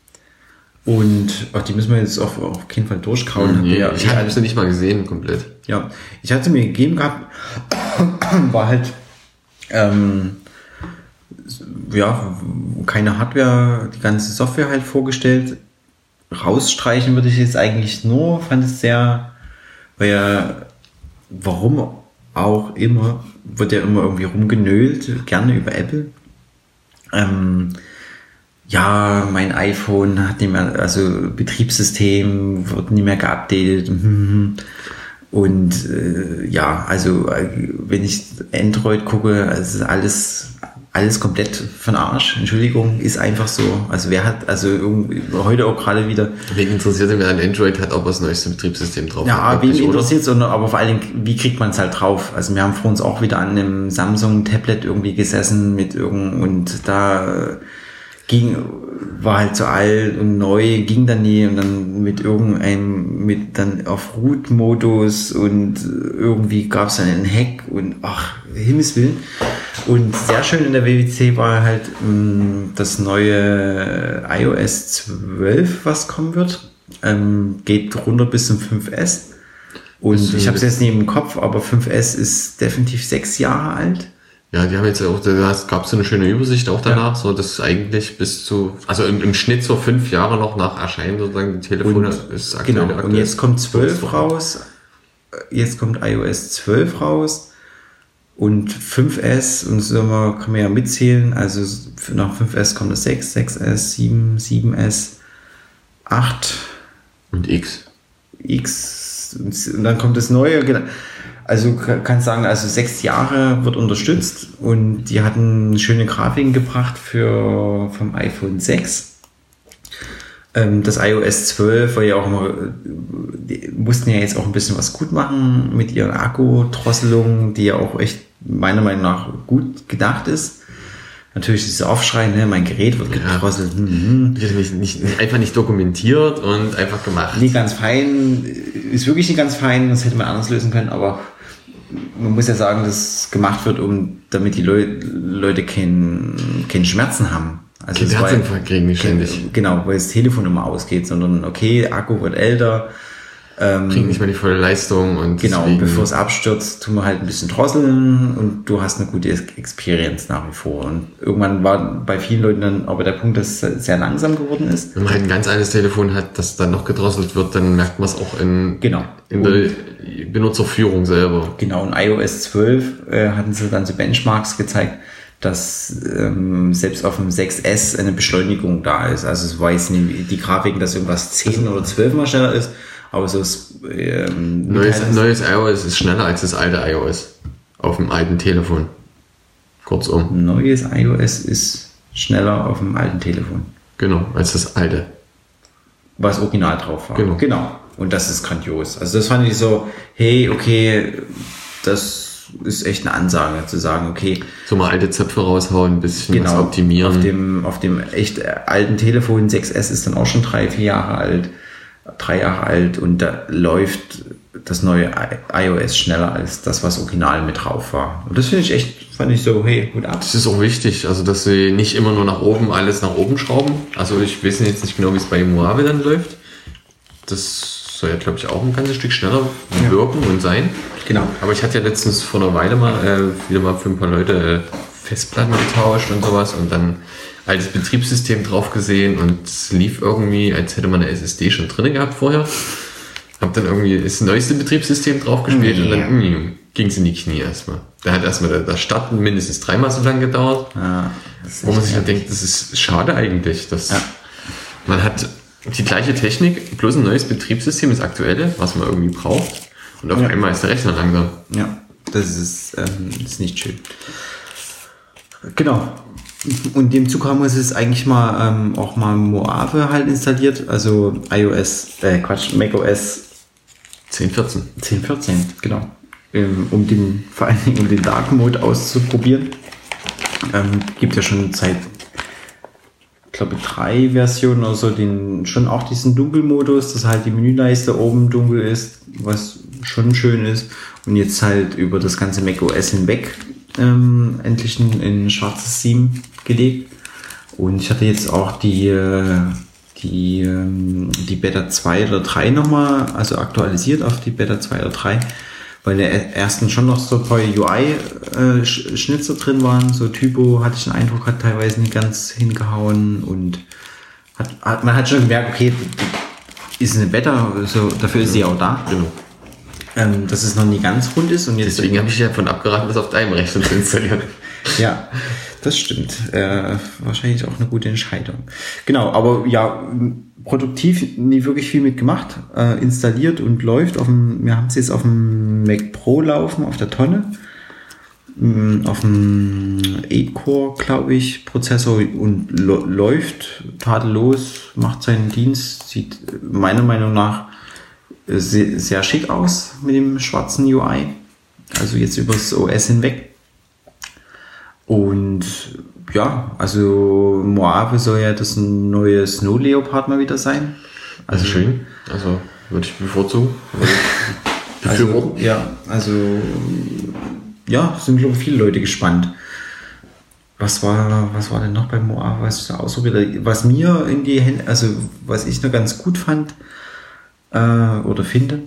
Und ach, die müssen wir jetzt auf, auf jeden Fall durchkauen. Nee, ja, ich habe sie nicht mal gesehen, komplett. Ja, ich hatte mir gegeben gehabt, war halt ähm, ja, keine Hardware, die ganze Software halt vorgestellt rausstreichen würde ich jetzt eigentlich nur, fand es sehr, weil ja, warum auch immer, wird ja immer irgendwie rumgenölt, gerne über Apple. Ähm, ja, mein iPhone hat nicht mehr, also Betriebssystem wird nicht mehr geupdatet. Und äh, ja, also äh, wenn ich Android gucke, ist alles alles komplett von Arsch. Entschuldigung, ist einfach so. Also wer hat, also heute auch gerade wieder. Wegen interessiert, wer ein Android hat, ob er das neueste Betriebssystem drauf ja, hat. Ja, wegen interessiert sondern aber vor allen Dingen, wie kriegt man es halt drauf? Also wir haben vor uns auch wieder an einem Samsung-Tablet irgendwie gesessen mit irgend und da ging, war halt so alt und neu, ging dann nie und dann mit irgendeinem, mit dann auf Root-Modus und irgendwie gab es dann einen Hack und ach, Himmelswillen. Und sehr schön in der WWC war halt mh, mm, das neue iOS 12, was kommen wird. Ähm, geht runter bis zum 5S. Und ich habe es jetzt nicht im Kopf, aber 5S ist definitiv sechs Jahre alt. Ja, die haben jetzt auch, da gab es so eine schöne Übersicht auch danach, ja. so dass eigentlich bis zu, also im, im, Schnitt so fünf Jahre noch nach Erscheinen sozusagen die Telefone und, ist aktuell. Genau, und jetzt kommt 12 raus, jetzt kommt iOS 12 raus und 5S und so kann man ja mitzählen, also nach 5S kommt das 6, 6S, 7, 7S, 8 und X. X und dann kommt das neue, genau. Also kann sagen, also sechs Jahre wird unterstützt und die hatten schöne Grafiken gebracht für vom iPhone 6. Ähm, das iOS 12 war ja auch immer, die mussten ja jetzt auch ein bisschen was gut machen mit ihren Akkudrosselung, die ja auch echt meiner Meinung nach gut gedacht ist. Natürlich diese Aufschrei, ne, mein Gerät wird gedrosselt. Ja. Hm, hm. Nicht, nicht, einfach nicht dokumentiert und einfach gemacht. Nicht ganz fein, ist wirklich nicht ganz fein, das hätte man anders lösen können, aber man muss ja sagen, dass gemacht wird, um damit die Leu Leute keinen kein Schmerzen haben. Also Kein Herzinfarkt kriegen die ständig. Genau, weil das Telefon immer ausgeht, sondern okay, Akku wird älter, Ähm, Bringt nicht mehr die volle Leistung und genau, bevor es abstürzt, tun wir halt ein bisschen drosseln und du hast eine gute Experience nach wie vor. Und irgendwann war bei vielen Leuten dann aber der Punkt, dass es sehr langsam geworden ist. Wenn man halt ein ganz altes Telefon hat, das dann noch gedrosselt wird, dann merkt man es auch in, genau. in der Benutzerführung selber. Genau, in iOS 12 äh, hatten sie dann so Benchmarks gezeigt, dass ähm, selbst auf dem 6S eine Beschleunigung da ist. Also es weiß nicht die Grafiken, dass irgendwas 10 oder 12 mal schneller ist, aber so ist, ähm, neues, neues iOS ist schneller als das alte iOS auf dem alten Telefon. Kurzum. Neues iOS ist schneller auf dem alten Telefon. Genau, als das alte. Was original drauf war. Genau. genau. Und das ist grandios. Also das fand ich so, hey, okay, das ist echt eine Ansage zu sagen, okay. So mal alte Zöpfe raushauen, ein bisschen genau, optimieren. Auf dem, auf dem echt alten Telefon 6S ist dann auch schon drei, vier Jahre alt, drei Jahre alt und da läuft das neue iOS schneller als das, was original mit drauf war. Und das finde ich echt, fand ich so, hey, gut ab. Das ist auch wichtig, also dass sie nicht immer nur nach oben alles nach oben schrauben. Also ich weiß jetzt nicht genau, wie es bei Mojave dann läuft. Das soll ja, glaube ich, auch ein ganzes Stück schneller ja. wirken und sein. Genau. Aber ich hatte ja letztens vor einer Weile mal äh, wieder mal für ein paar Leute äh, Festplatten getauscht und sowas und dann altes Betriebssystem drauf gesehen und es lief irgendwie, als hätte man eine SSD schon drin gehabt vorher. Hab dann irgendwie das neueste Betriebssystem drauf gespielt nee. und dann ging es in die Knie erstmal. Da hat erstmal das Starten mindestens dreimal so lang gedauert. Ja, wo man sich dann denkt, das ist schade eigentlich. Dass ja. Man hat die gleiche Technik, bloß ein neues Betriebssystem, das aktuelle, was man irgendwie braucht. Und auf ja. einmal ist der Rechner langsam. Ja, das ist, ähm, ist nicht schön. Genau. Und dem Zug haben wir es eigentlich mal ähm, auch mal Moave halt installiert, also iOS, äh Quatsch, macOS 10.14. 10.14, genau. Ähm, um den, vor allen Dingen um den Dark Mode auszuprobieren. Ähm, gibt ja schon seit glaube, drei Versionen oder so, den, schon auch diesen Dunkelmodus, dass halt die Menüleiste oben dunkel ist, was schon schön ist. Und jetzt halt über das ganze macOS hinweg ähm, endlich ein, ein schwarzes Theme gelegt. Und ich hatte jetzt auch die, äh, die, ähm, die Beta 2 oder 3 nochmal, also aktualisiert auf die Beta 2 oder 3 weil der ersten schon noch so ein paar UI-Schnitzer drin waren. So Typo hatte ich den Eindruck, hat teilweise nicht ganz hingehauen und hat, hat man hat schon gemerkt, okay, ist eine Beta, so, dafür ist sie auch da. Genau. Ähm, dass es noch nie ganz rund ist. Und jetzt Deswegen habe ich ja davon abgeraten, das auf deinem Rechner zu installieren. ja, das stimmt. Äh, wahrscheinlich auch eine gute Entscheidung. Genau, aber ja, produktiv nie wirklich viel mitgemacht, äh, installiert und läuft. Auf dem, wir haben es jetzt auf dem Mac Pro laufen, auf der Tonne. Mm, auf dem 8-Core, glaube ich, Prozessor und läuft tadellos, macht seinen Dienst, sieht meiner Meinung nach sehr, schick aus mit dem schwarzen UI. Also jetzt übers OS hinweg. Und ja, also Moave soll ja das neue Snow Leopard mal wieder sein. Also schön. Also würde ich bevorzugen. also, ja, also ja, sind glaube ich viele Leute gespannt. Was war, was war denn noch bei Moave, was ich ausprobiert Was mir in die Hände, also was ich noch ganz gut fand äh, oder finde,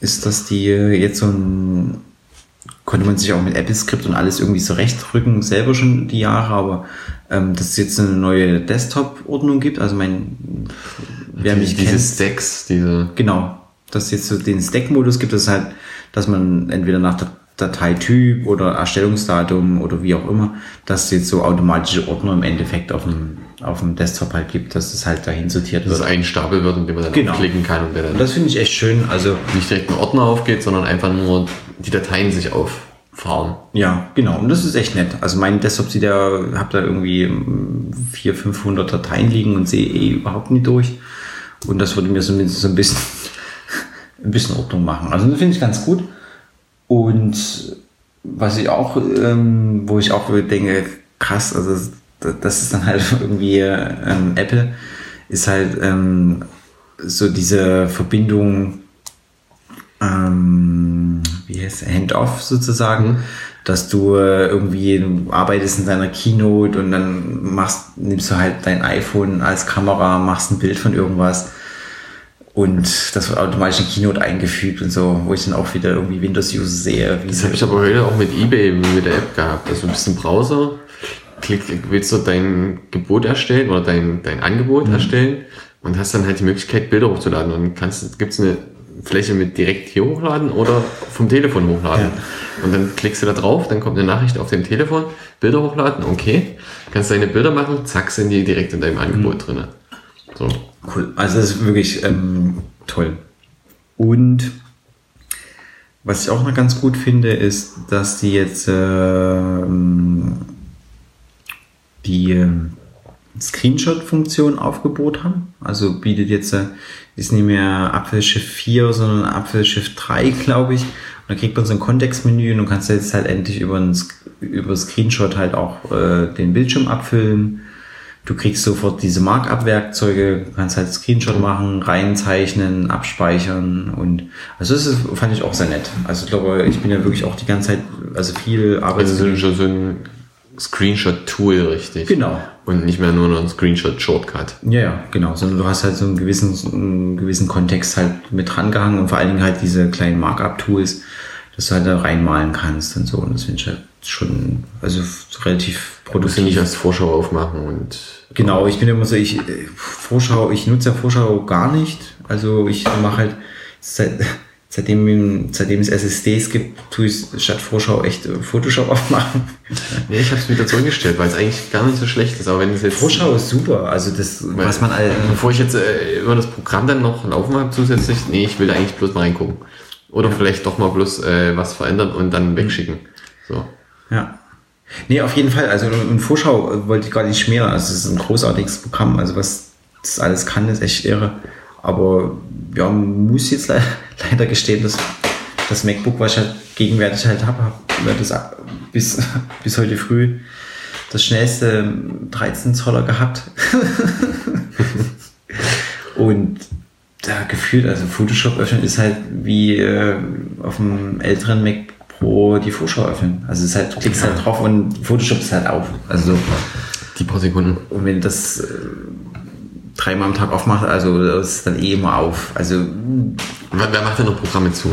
ist, dass die jetzt so ein konnte man sich auch mit Apple Script und alles irgendwie so rechtrücken, selber schon die Jahre, aber ähm, dass es jetzt eine neue Desktop-Ordnung gibt, also mein, wer mich diese kennt, Stacks, diese. Genau, dass es jetzt so den Stack-Modus gibt, das halt, dass man entweder nach Dateityp oder Erstellungsdatum oder wie auch immer, dass jetzt so automatische Ordner im Endeffekt auf dem, auf dem Desktop halt gibt, dass es halt dahin sortiert wird. Dass es ein Stapel wird, in dem man dann genau. klicken kann und der dann. Das finde ich echt schön. Also nicht direkt ein Ordner aufgeht, sondern einfach nur die Dateien sich auffahren. Ja, genau. Und das ist echt nett. Also mein Desktop sieht ja, habe da irgendwie 400, 500 Dateien liegen und sehe eh überhaupt nicht durch. Und das würde mir zumindest so ein bisschen, ein bisschen Ordnung machen. Also das finde ich ganz gut. Und was ich auch, ähm, wo ich auch denke, krass, also das ist dann halt irgendwie ähm, Apple, ist halt ähm, so diese Verbindung ähm, wie heißt Hand-off sozusagen, mhm. dass du äh, irgendwie du arbeitest in deiner Keynote und dann machst, nimmst du halt dein iPhone als Kamera, machst ein Bild von irgendwas Und das wird automatisch in Keynote eingefügt und so, wo ich dann auch wieder irgendwie Windows-User sehe. das habe ich aber heute auch mit eBay mit der App gehabt. Also ein bisschen Browser, klick, willst du dein Gebot erstellen oder dein, dein Angebot mhm. erstellen und hast dann halt die Möglichkeit, Bilder hochzuladen. Und kannst, gibt's eine Fläche mit direkt hier hochladen oder vom Telefon hochladen. Ja. Und dann klickst du da drauf, dann kommt eine Nachricht auf dem Telefon, Bilder hochladen, okay. Kannst deine Bilder machen, zack, sind die direkt in deinem Angebot mhm. drin. So. Cool. Also das ist wirklich ähm, toll. Und was ich auch noch ganz gut finde, ist, dass die jetzt äh, die äh, Screenshot-Funktion aufgebaut haben. Also bietet jetzt, äh, ist nicht mehr Apfelschiff 4, sondern Apfelschiff 3, glaube ich. Und dann kriegt man so ein Kontextmenü und du kannst jetzt halt endlich über, ein, über Screenshot halt auch äh, den Bildschirm abfüllen Du kriegst sofort diese Markup-Werkzeuge, kannst halt Screenshot machen, reinzeichnen, abspeichern und also das ist, fand ich auch sehr nett. Also ich glaube, ich bin ja wirklich auch die ganze Zeit, also viel Arbeit. Also so ein Screenshot-Tool, richtig. Genau. Und nicht mehr nur noch ein Screenshot-Shortcut. Ja, ja, genau. Sondern du hast halt so einen gewissen, einen gewissen Kontext halt mit dran gehangen und vor allen Dingen halt diese kleinen Markup-Tools, dass du halt da reinmalen kannst und so. Und das finde ich halt schon, also relativ produktiv. Du nicht als Vorschau aufmachen und. Genau, ich bin immer so, ich, Vorschau, ich nutze ja Vorschau gar nicht. Also ich mache halt, seitdem, seitdem es SSDs gibt, tue ich statt Vorschau echt Photoshop aufmachen. Nee, ich habe es wieder zurückgestellt, weil es eigentlich gar nicht so schlecht ist. Aber wenn es jetzt. Vorschau ist super. Also das, weil, was man all, Bevor ich jetzt äh, über das Programm dann noch laufen habe zusätzlich, nee, ich will da eigentlich bloß mal reingucken. Oder ja. vielleicht doch mal bloß äh, was verändern und dann wegschicken. So. Ja. Nee, auf jeden Fall. Also in Vorschau wollte ich gar nicht schmieren. Also es ist ein großartiges Programm. Also was das alles kann, ist echt irre. Aber ja, muss jetzt le leider gestehen, dass das MacBook, was ich halt gegenwärtig halt habe, habe das bis, bis heute früh das schnellste 13 Zoller gehabt. Und da gefühlt, also Photoshop öffnen ist halt wie äh, auf dem älteren Mac Pro die Vorschau öffnen. Also es ist halt, du klickst halt drauf und Photoshop ist halt auf. Also die paar Sekunden. Und wenn das äh, dreimal am Tag aufmacht, also das ist dann eh immer auf. Also wer macht denn noch Programme zu?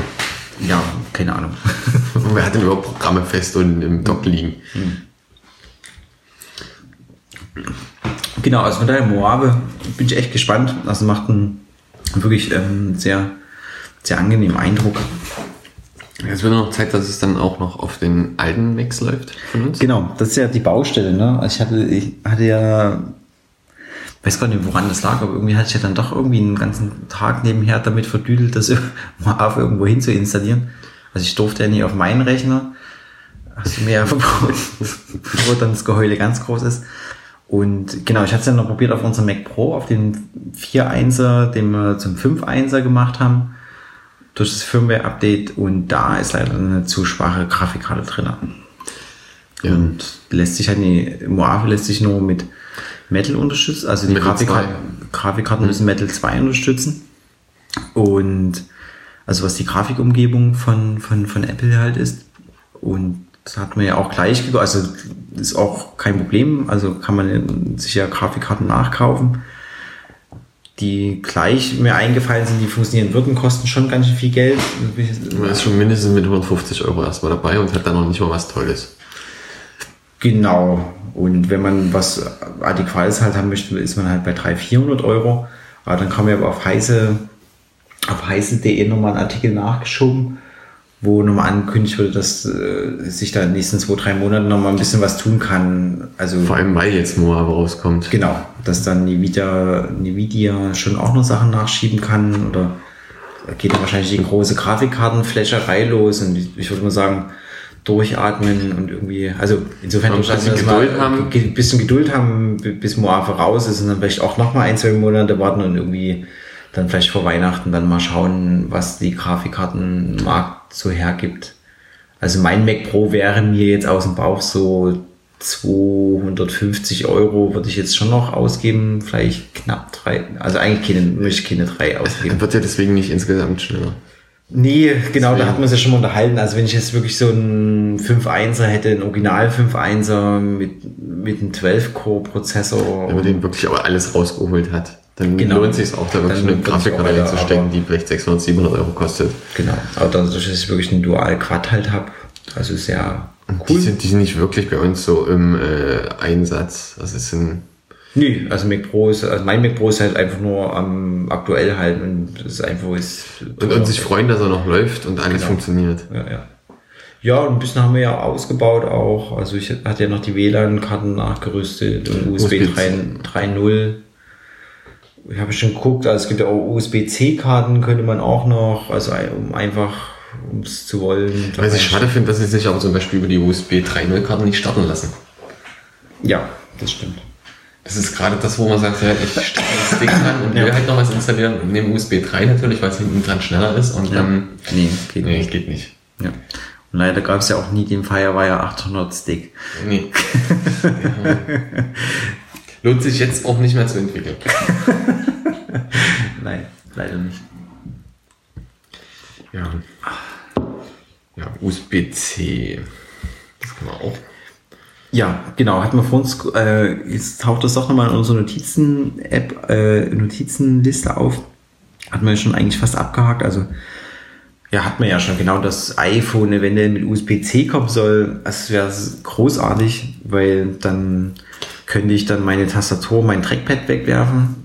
Ja, keine Ahnung. wer hat denn überhaupt Programme fest und im Dock liegen? Hm. Genau, also von daher Moave bin ich echt gespannt. Also macht einen wirklich ähm, sehr, sehr angenehmen Eindruck. Es wird noch Zeit, dass es dann auch noch auf den alten Mix läuft von uns. Genau, das ist ja die Baustelle. Ne? Ich hatte, ich hatte ja, weiß gar nicht, woran das lag, aber irgendwie hatte ich ja dann doch irgendwie einen ganzen Tag nebenher damit verdüdelt, das auf irgendwo hin zu installieren. Also ich durfte ja nicht auf meinen Rechner. Hast du mir ja verboten, bevor dann das Geheule ganz groß ist. Und genau, ich hatte es ja noch probiert auf unserem Mac Pro, auf den 4.1er, den wir zum 5.1er gemacht haben durch das Firmware-Update und da ist leider eine zu schwache Grafikkarte drin. Ja. Und lässt sich halt nicht, Moave lässt sich nur mit Metal unterstützen, also die Grafikkarten, Grafikkarten müssen Metal 2 unterstützen. Und also was die Grafikumgebung von, von, von Apple halt ist. Und das hat man ja auch gleich, also ist auch kein Problem, also kann man sich ja Grafikkarten nachkaufen die gleich mir eingefallen sind, die funktionieren würden, kosten schon ganz schön viel Geld. Man ist schon mindestens mit 150 Euro erstmal dabei und hat dann noch nicht mal was Tolles. Genau. Und wenn man was Adäquates halt haben möchte, ist man halt bei 300, 400 Euro. Aber dann kann man aber auf heiße, auf heiße.de nochmal einen Artikel nachgeschoben wo nochmal angekündigt wurde, dass äh, sich da in den nächsten zwei, drei Monaten nochmal ein bisschen was tun kann. Also, Vor allem, weil jetzt Moab rauskommt. Genau, dass dann Nvidia, Nvidia schon auch noch Sachen nachschieben kann oder geht dann wahrscheinlich die große Grafikkartenfläscherei los und ich, ich würde mal sagen, durchatmen und irgendwie, also insofern ein bisschen Geduld haben. Ein bisschen Geduld haben, bis Moave raus ist und dann vielleicht auch nochmal ein, zwei Monate warten und irgendwie dann vielleicht vor Weihnachten dann mal schauen, was die Grafikkartenmarkt so hergibt. Also mein Mac Pro wäre mir jetzt aus dem Bauch so 250 Euro würde ich jetzt schon noch ausgeben, vielleicht knapp drei, also eigentlich keine, möchte ich keine drei ausgeben. Er wird ja deswegen nicht insgesamt schneller. Nee, genau, deswegen. da hat man sich ja schon mal unterhalten. Also wenn ich jetzt wirklich so einen 5.1er hätte, ein Original 5.1er mit, mit einem 12-Core-Prozessor. Wenn man den wirklich aber alles rausgeholt hat Dann genau. lohnt sich auch, da wirklich dann eine Grafikkarte reinzustecken, die vielleicht 600, 700 Euro kostet. Genau, aber dadurch, dass ich wirklich einen Dual-Quad halt habe, also sehr cool. Die sind, die sind nicht wirklich bei uns so im äh, Einsatz. Also es sind Nö, also Mac Pro ist, also mein Mac Pro ist halt einfach nur am ähm, aktuell halten und ist einfach ist. Und, und sich freuen, dass er noch läuft und alles genau. funktioniert. Ja, ja. Ja, und ein bisschen haben wir ja ausgebaut auch. Also ich hatte ja noch die WLAN-Karten nachgerüstet und USB, USB 3.0. Ich habe schon geguckt, also es gibt ja auch USB-C-Karten, könnte man auch noch, also um einfach, um es zu wollen. Was ich schade finde, dass sie sich aber zum Beispiel über die USB 3.0-Karten nicht starten lassen. Ja, das stimmt. Das ist gerade das, wo man sagt, ja, ich stecke das Ding dran und ja. will halt noch was installieren und nehme USB 3 natürlich, weil es hinten dran schneller ist und ja. dann. Nee, geht nee, nicht. Geht nicht. Ja. Und leider gab es ja auch nie den Firewire 800 Stick. Nee. ja. Lohnt sich jetzt auch nicht mehr zu entwickeln. Nein, leider nicht. Ja. Ja, USB-C. Das kann man auch. Ja, genau, hatten wir vor uns, äh, jetzt taucht das doch nochmal in unsere Notizen-App, äh, Notizenliste auf. Hatten wir schon eigentlich fast abgehakt, also ja, hat man ja schon genau das iPhone eventuell mit USB-C kommen soll. Das wäre großartig, weil dann könnte ich dann meine Tastatur, mein Trackpad wegwerfen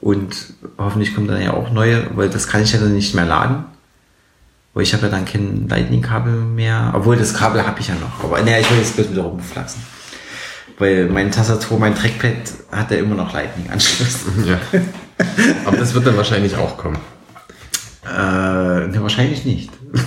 und hoffentlich kommt dann ja auch neue, weil das kann ich ja dann nicht mehr laden. Weil ich habe ja dann kein Lightning-Kabel mehr. Obwohl, das Kabel habe ich ja noch. Aber naja, ich will jetzt bloß wieder rumflaxen. Weil meine Tastatur, mein Trackpad hat ja immer noch Lightning-Anschluss. Ja. Aber das wird dann wahrscheinlich auch kommen. Äh, ne, wahrscheinlich nicht.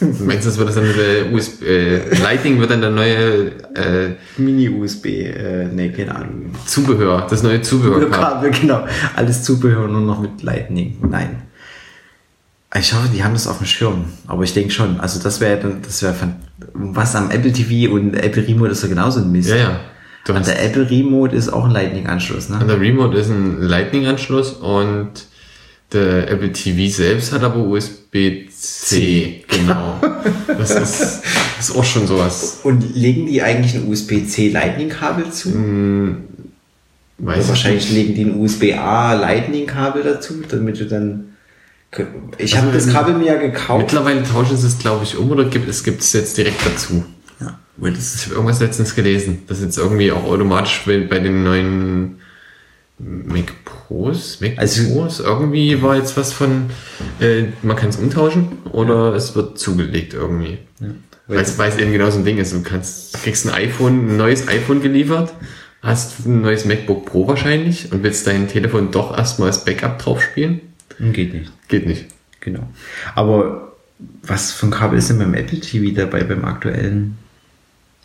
Meinst du, das wird das dann der USB, äh, Lightning wird dann der neue äh, Mini-USB, äh, ne, keine Ahnung. Zubehör, das neue Zubehör. Kabel, genau. Alles Zubehör nur noch mit Lightning. Nein. Ich hoffe, die haben das auf dem Schirm. Aber ich denke schon. Also das wäre dann, das wäre von was am Apple TV und Apple Remote ist ja genauso ein Mist. Ja, ja. Du an der Apple Remote ist auch ein Lightning-Anschluss, ne? An der Remote ist ein Lightning-Anschluss und der Apple TV selbst hat aber USB-C. Genau. das, ist, das ist auch schon sowas. Und legen die eigentlich ein USB-C Lightning-Kabel zu? Mm, weiß wahrscheinlich nicht. legen die ein USB-A Lightning-Kabel dazu, damit du dann ich also habe das Kabel mir ja gekauft. Mittlerweile tauschen sie es, glaube ich, um oder gibt es gibt es jetzt direkt dazu. Ja. Ich habe irgendwas letztens gelesen, dass jetzt irgendwie auch automatisch bei, bei den neuen Mac Pros, Mac also, Pros, irgendwie war jetzt was von, äh, man kann es umtauschen oder ja. es wird zugelegt irgendwie. Ja. Weil es eben genau so ein Ding ist. Du kannst, kriegst ein iPhone, ein neues iPhone geliefert, hast ein neues MacBook Pro wahrscheinlich und willst dein Telefon doch erstmal als Backup drauf spielen. Geht nicht. Geht nicht. Genau. Aber was für ein Kabel ist denn beim Apple TV dabei, beim aktuellen?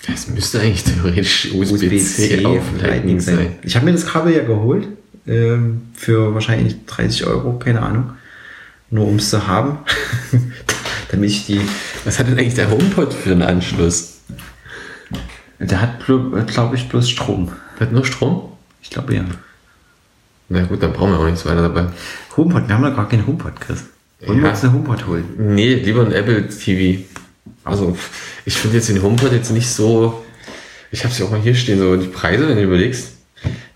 Das müsste eigentlich theoretisch USB-C USB auf Lightning sein. sein. Ich habe mir das Kabel ja geholt ähm, für wahrscheinlich 30 Euro, keine Ahnung. Nur um es zu haben. Damit ich die. Was hat denn eigentlich der HomePod für einen Anschluss? Der hat, glaube ich, bloß Strom. Der hat nur Strom? Ich glaube ja. Na gut, dann brauchen wir auch nichts weiter dabei. HomePod, wir haben ja gar keinen HomePod, Chris. Wollen ja. wir uns eine HomePod holen? Nee, lieber ein Apple TV. Also, ich finde jetzt den HomePod jetzt nicht so. Ich habe es ja auch mal hier stehen, so die Preise, wenn du überlegst.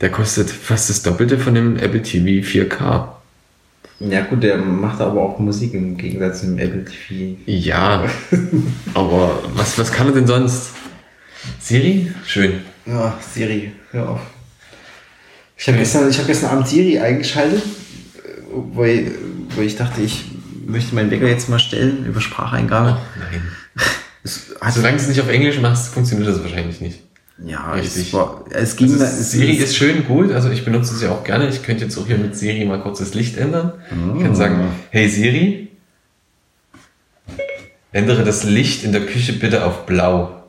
Der kostet fast das Doppelte von dem Apple TV 4K. Ja gut, der macht aber auch Musik im Gegensatz zum Apple TV. Ja, aber was, was kann er denn sonst? Siri? Schön. Ja, Siri, hör auf. Ich habe gestern, hab gestern Abend Siri eingeschaltet, weil, weil ich dachte, ich möchte meinen Wecker jetzt mal stellen über Spracheingabe. Oh, nein. Solange du es nicht auf Englisch machst, funktioniert das wahrscheinlich nicht. Ja, richtig. Es, war, es ging also es Siri ist schön gut, also ich benutze es ja auch gerne. Ich könnte jetzt auch hier mit Siri mal kurz das Licht ändern. Oh. Ich kann sagen, hey Siri, ändere das Licht in der Küche bitte auf blau.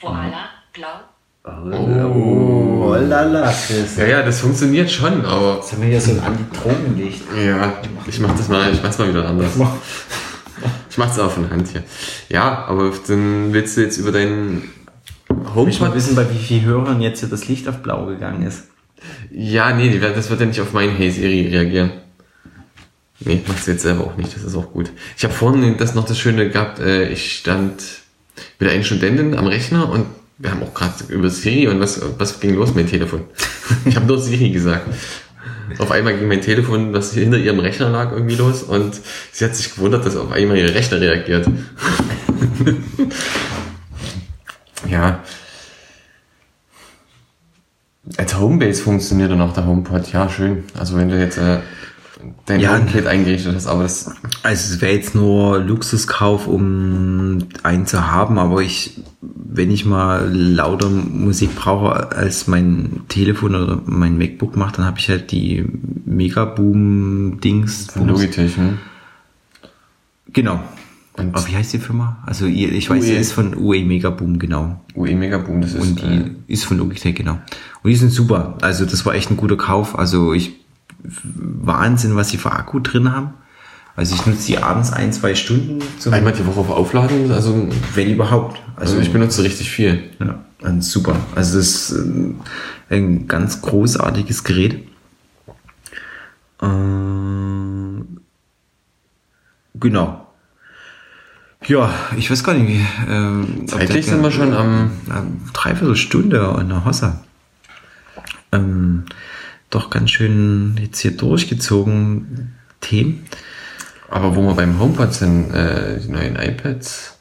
Voila, blau. Oh, oh lala, Chris. Ja, ja, das funktioniert schon, aber. Jetzt haben wir hier so ein Anti-Drogenlicht. Ja, ich mach das mal, ich mach's mal wieder anders. Ich mach's auch von Hand hier. Ja, aber dann willst du jetzt über deinen HomePod... Ich mal wissen, bei wie vielen Hörern jetzt hier das Licht auf blau gegangen ist. Ja, nee, das wird ja nicht auf mein Hey Siri reagieren. Nee, machst du jetzt selber auch nicht, das ist auch gut. Ich habe vorhin das noch das Schöne gehabt, äh, ich stand mit einer Studentin am Rechner und Wir haben auch gerade über Siri und was, was ging los mit dem Telefon? ich habe nur Siri gesagt. Auf einmal ging mein Telefon, das hinter ihrem Rechner lag, irgendwie los und sie hat sich gewundert, dass auf einmal ihr Rechner reagiert. ja. Als Homebase funktioniert dann auch der HomePod. Ja, schön. Also wenn du jetzt äh, dein ja, HomeKit eingerichtet hast, aber das... Also es wäre jetzt nur Luxuskauf, um einen zu haben, aber ich, wenn ich mal lauter Musik brauche, als mein Telefon oder mein MacBook macht, dann habe ich halt die Megaboom-Dings. Von Logitech, ne? Genau. Und Aber wie heißt die Firma? Also ich weiß, UE. die ist von UE Megaboom, genau. UE Megaboom, das ist. Und die äh, ist von Logitech, genau. Und die sind super. Also das war echt ein guter Kauf. Also ich Wahnsinn, was sie für Akku drin haben. Also ich nutze die abends ein, zwei Stunden. Einmal die Woche auf Aufladen, also wenn überhaupt. Also, also ich benutze richtig viel. Ja, super. Also das ist ähm, ein ganz großartiges Gerät. Äh, genau. Ja, ich weiß gar nicht, wie. Ähm, Zeitlich sind wir schon am. Dreiviertel Stunde in der Hossa. Ähm, doch ganz schön jetzt hier durchgezogen Themen. Aber wo wir beim HomePod sind, äh, die neuen iPads.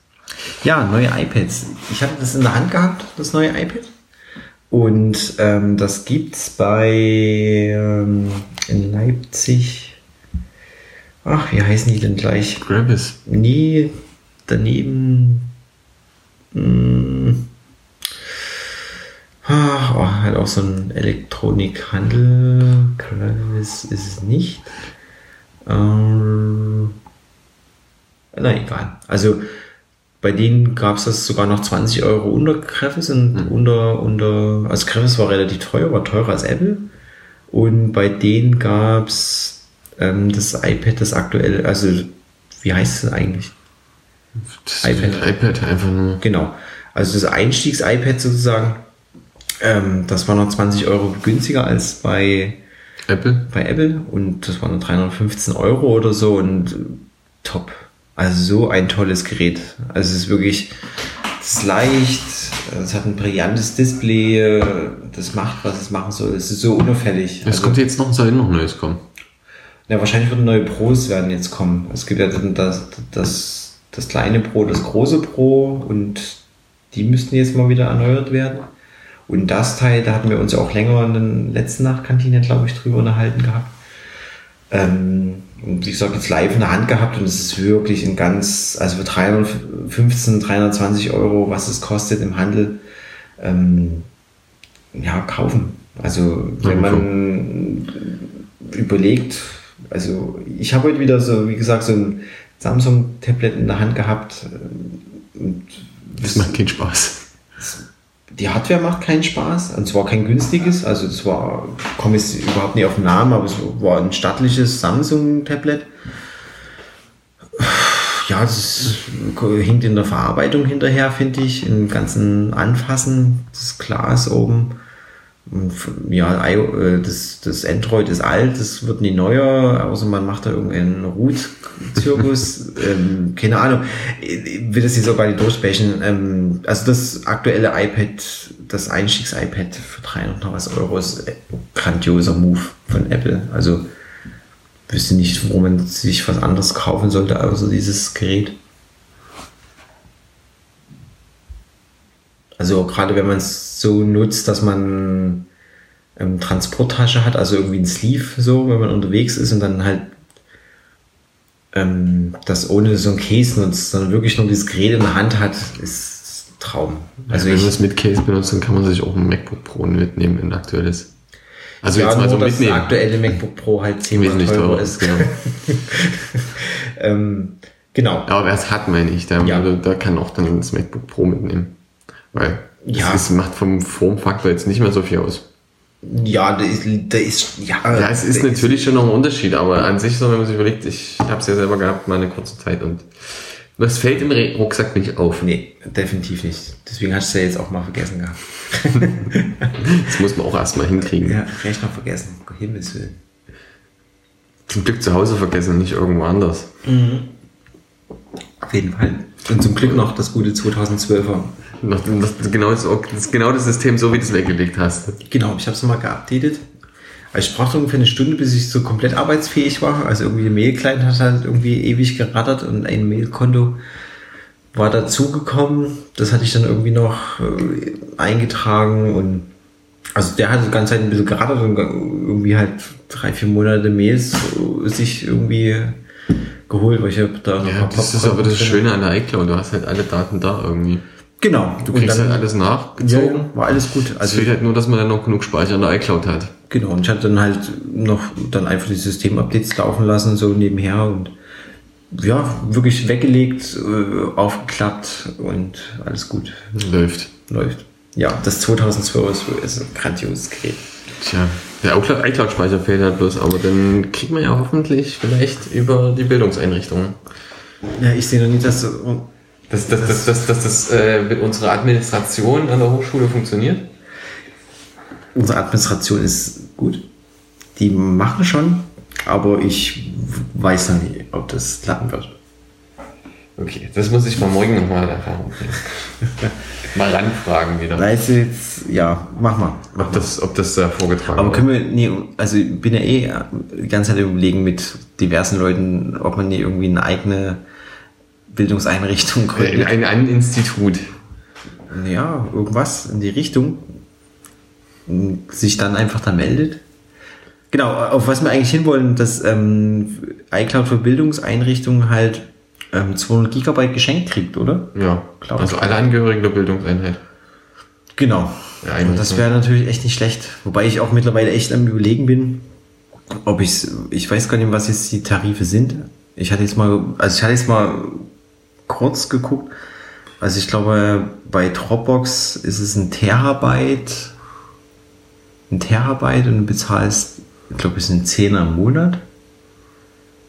Ja, neue iPads. Ich hatte das in der Hand gehabt, das neue iPad. Und ähm, das gibt's bei ähm, in Leipzig. Ach, wie heißen die denn gleich? Gravis. Nee, daneben. Mh, hm, ach, oh, halt auch so ein Elektronikhandel. Kravis ist es nicht. Ähm, na egal. Also bei denen gab es das sogar noch 20 Euro unter Krevis und mhm. unter, unter, also Krevis war relativ teuer, war teurer als Apple. Und bei denen gab es ähm, das iPad, das aktuell, also wie heißt es eigentlich? Das iPad. iPad einfach nur. Genau. Also das Einstiegs-iPad sozusagen, ähm, das war noch 20 Euro günstiger als bei Apple. Bei Apple und das waren 315 Euro oder so und top. Also so ein tolles Gerät. Also es ist wirklich, es ist leicht, es hat ein brillantes Display, das macht, was es machen soll. Es ist so unauffällig. Es also, kommt jetzt noch, soll noch Neues kommen. Ja, wahrscheinlich werden neue Pros werden jetzt kommen. Es gibt ja das, das, das kleine Pro, das große Pro und die müssten jetzt mal wieder erneuert werden. Und das Teil, da hatten wir uns auch länger in der letzten Nachtkantine, glaube ich, drüber unterhalten gehabt. Ähm, und wie gesagt, jetzt live in der Hand gehabt und es ist wirklich ein ganz, also für 315, 320 Euro, was es kostet im Handel, ähm, ja, kaufen. Also wenn man überlegt, also ich habe heute wieder so, wie gesagt, so ein Samsung-Tablet in der Hand gehabt. Und das macht keinen Spaß die Hardware macht keinen Spaß und zwar kein günstiges, also das war, komme ich überhaupt nicht auf den Namen, aber es war ein stattliches Samsung-Tablet. Ja, das hinkt in der Verarbeitung hinterher, finde ich, im ganzen Anfassen, das Glas oben. Ja, äh, das, das Android ist alt, das wird nie neuer, außer man macht da irgendeinen Root-Zirkus. ähm, keine Ahnung. Ich will das jetzt auch gar nicht durchsprechen. Ähm, also das aktuelle iPad, das Einstiegs-iPad für 300 noch was Euro ist ein grandioser Move von Apple. Also wüsste nicht, wo man sich was anderes kaufen sollte, außer dieses Gerät. Also gerade wenn man es so nutzt, dass man ähm, Transporttasche hat, also irgendwie ein Sleeve so, wenn man unterwegs ist und dann halt ähm, das ohne so ein Case nutzt, sondern wirklich nur dieses Gerät in der Hand hat, ist Traum. Also ja, wenn man es mit Case benutzt, dann kann man sich auch ein MacBook Pro mitnehmen, ein aktuelles. Also ja, jetzt mal so nur, mitnehmen. Das aktuelle MacBook Pro halt zehnmal teurer, teurer ist. Genau. ähm, genau. Aber wer es hat, meine ich, der, ja. der kann auch dann das MacBook Pro mitnehmen. Weil ja. das macht vom Formfaktor jetzt nicht mehr so viel aus. Ja, da ist, da ist ja. Ja, es ist natürlich ist, schon noch ein Unterschied, aber an sich so, wenn man sich überlegt, ich habe es ja selber gehabt, mal eine kurze Zeit und das fällt im Rucksack nicht auf. Nee, definitiv nicht. Deswegen hast du es ja jetzt auch mal vergessen gehabt. das muss man auch erstmal hinkriegen. Ja, Rechner vergessen, Himmels Willen. Zum Glück zu Hause vergessen, nicht irgendwo anders. Mhm. Auf jeden Fall. Und zum Glück noch das gute 2012er. Das, das, genau, das, das, genau das System, so wie du es weggelegt hast. Genau, ich habe es mal geupdatet. Also ich brauchte ungefähr eine Stunde, bis ich so komplett arbeitsfähig war. Also irgendwie ein Mail-Client hat halt irgendwie ewig gerattert und ein Mailkonto war dazugekommen. Das hatte ich dann irgendwie noch äh, eingetragen und also der hat die ganze Zeit ein bisschen gerattert und irgendwie halt drei, vier Monate Mails sich irgendwie geholt, weil ich habe da ja, Das ist aber das Schöne an der iCloud, du hast halt alle Daten da irgendwie. Genau. Du kriegst dann, halt alles nachgezogen. Ja, war alles gut. Also es fehlt halt nur, dass man dann noch genug Speicher in der iCloud hat. Genau, und ich hatte dann halt noch dann einfach die Systemupdates laufen lassen, so nebenher und ja, wirklich weggelegt, äh, aufgeklappt und alles gut. Läuft. Läuft. Ja, das 2012 ist, ist ein grandioses Gerät. Tja, der iCloud-Speicher fehlt halt bloß, aber dann kriegt man ja hoffentlich vielleicht über die Bildungseinrichtungen. Ja, ich sehe noch nicht, dass dass, dass, dass, dass, dass das äh, mit unserer Administration an der Hochschule funktioniert? Unsere Administration ist gut. Die machen schon, aber ich weiß noch nicht, ob das klappen wird. Okay, das muss ich mal morgen nochmal in Erfahrung bringen. mal ranfragen wieder. Weißt du jetzt, ja, mach mal. Mach ob, das, ob das da vorgetragen Aber können wir, nee, also ich bin ja eh die ganze Zeit überlegen mit diversen Leuten, ob man nie irgendwie eine eigene Bildungseinrichtung gründet. Ein, ein Institut. Ja, irgendwas in die Richtung. Sich dann einfach da meldet. Genau, auf was wir eigentlich hinwollen, dass ähm, iCloud für Bildungseinrichtungen halt ähm, 200 Gigabyte geschenkt kriegt, oder? Ja, Cloud also alle Angehörigen der Bildungseinheit. Genau. Ja, Und das wäre natürlich echt nicht schlecht. Wobei ich auch mittlerweile echt am überlegen bin, ob ich ich weiß gar nicht, was jetzt die Tarife sind. Ich hatte jetzt mal, also ich hatte jetzt mal kurz geguckt. Also ich glaube, bei Dropbox ist es ein Terabyte, ein Terabyte und du bezahlst, ich glaube, es sind 10 im Monat.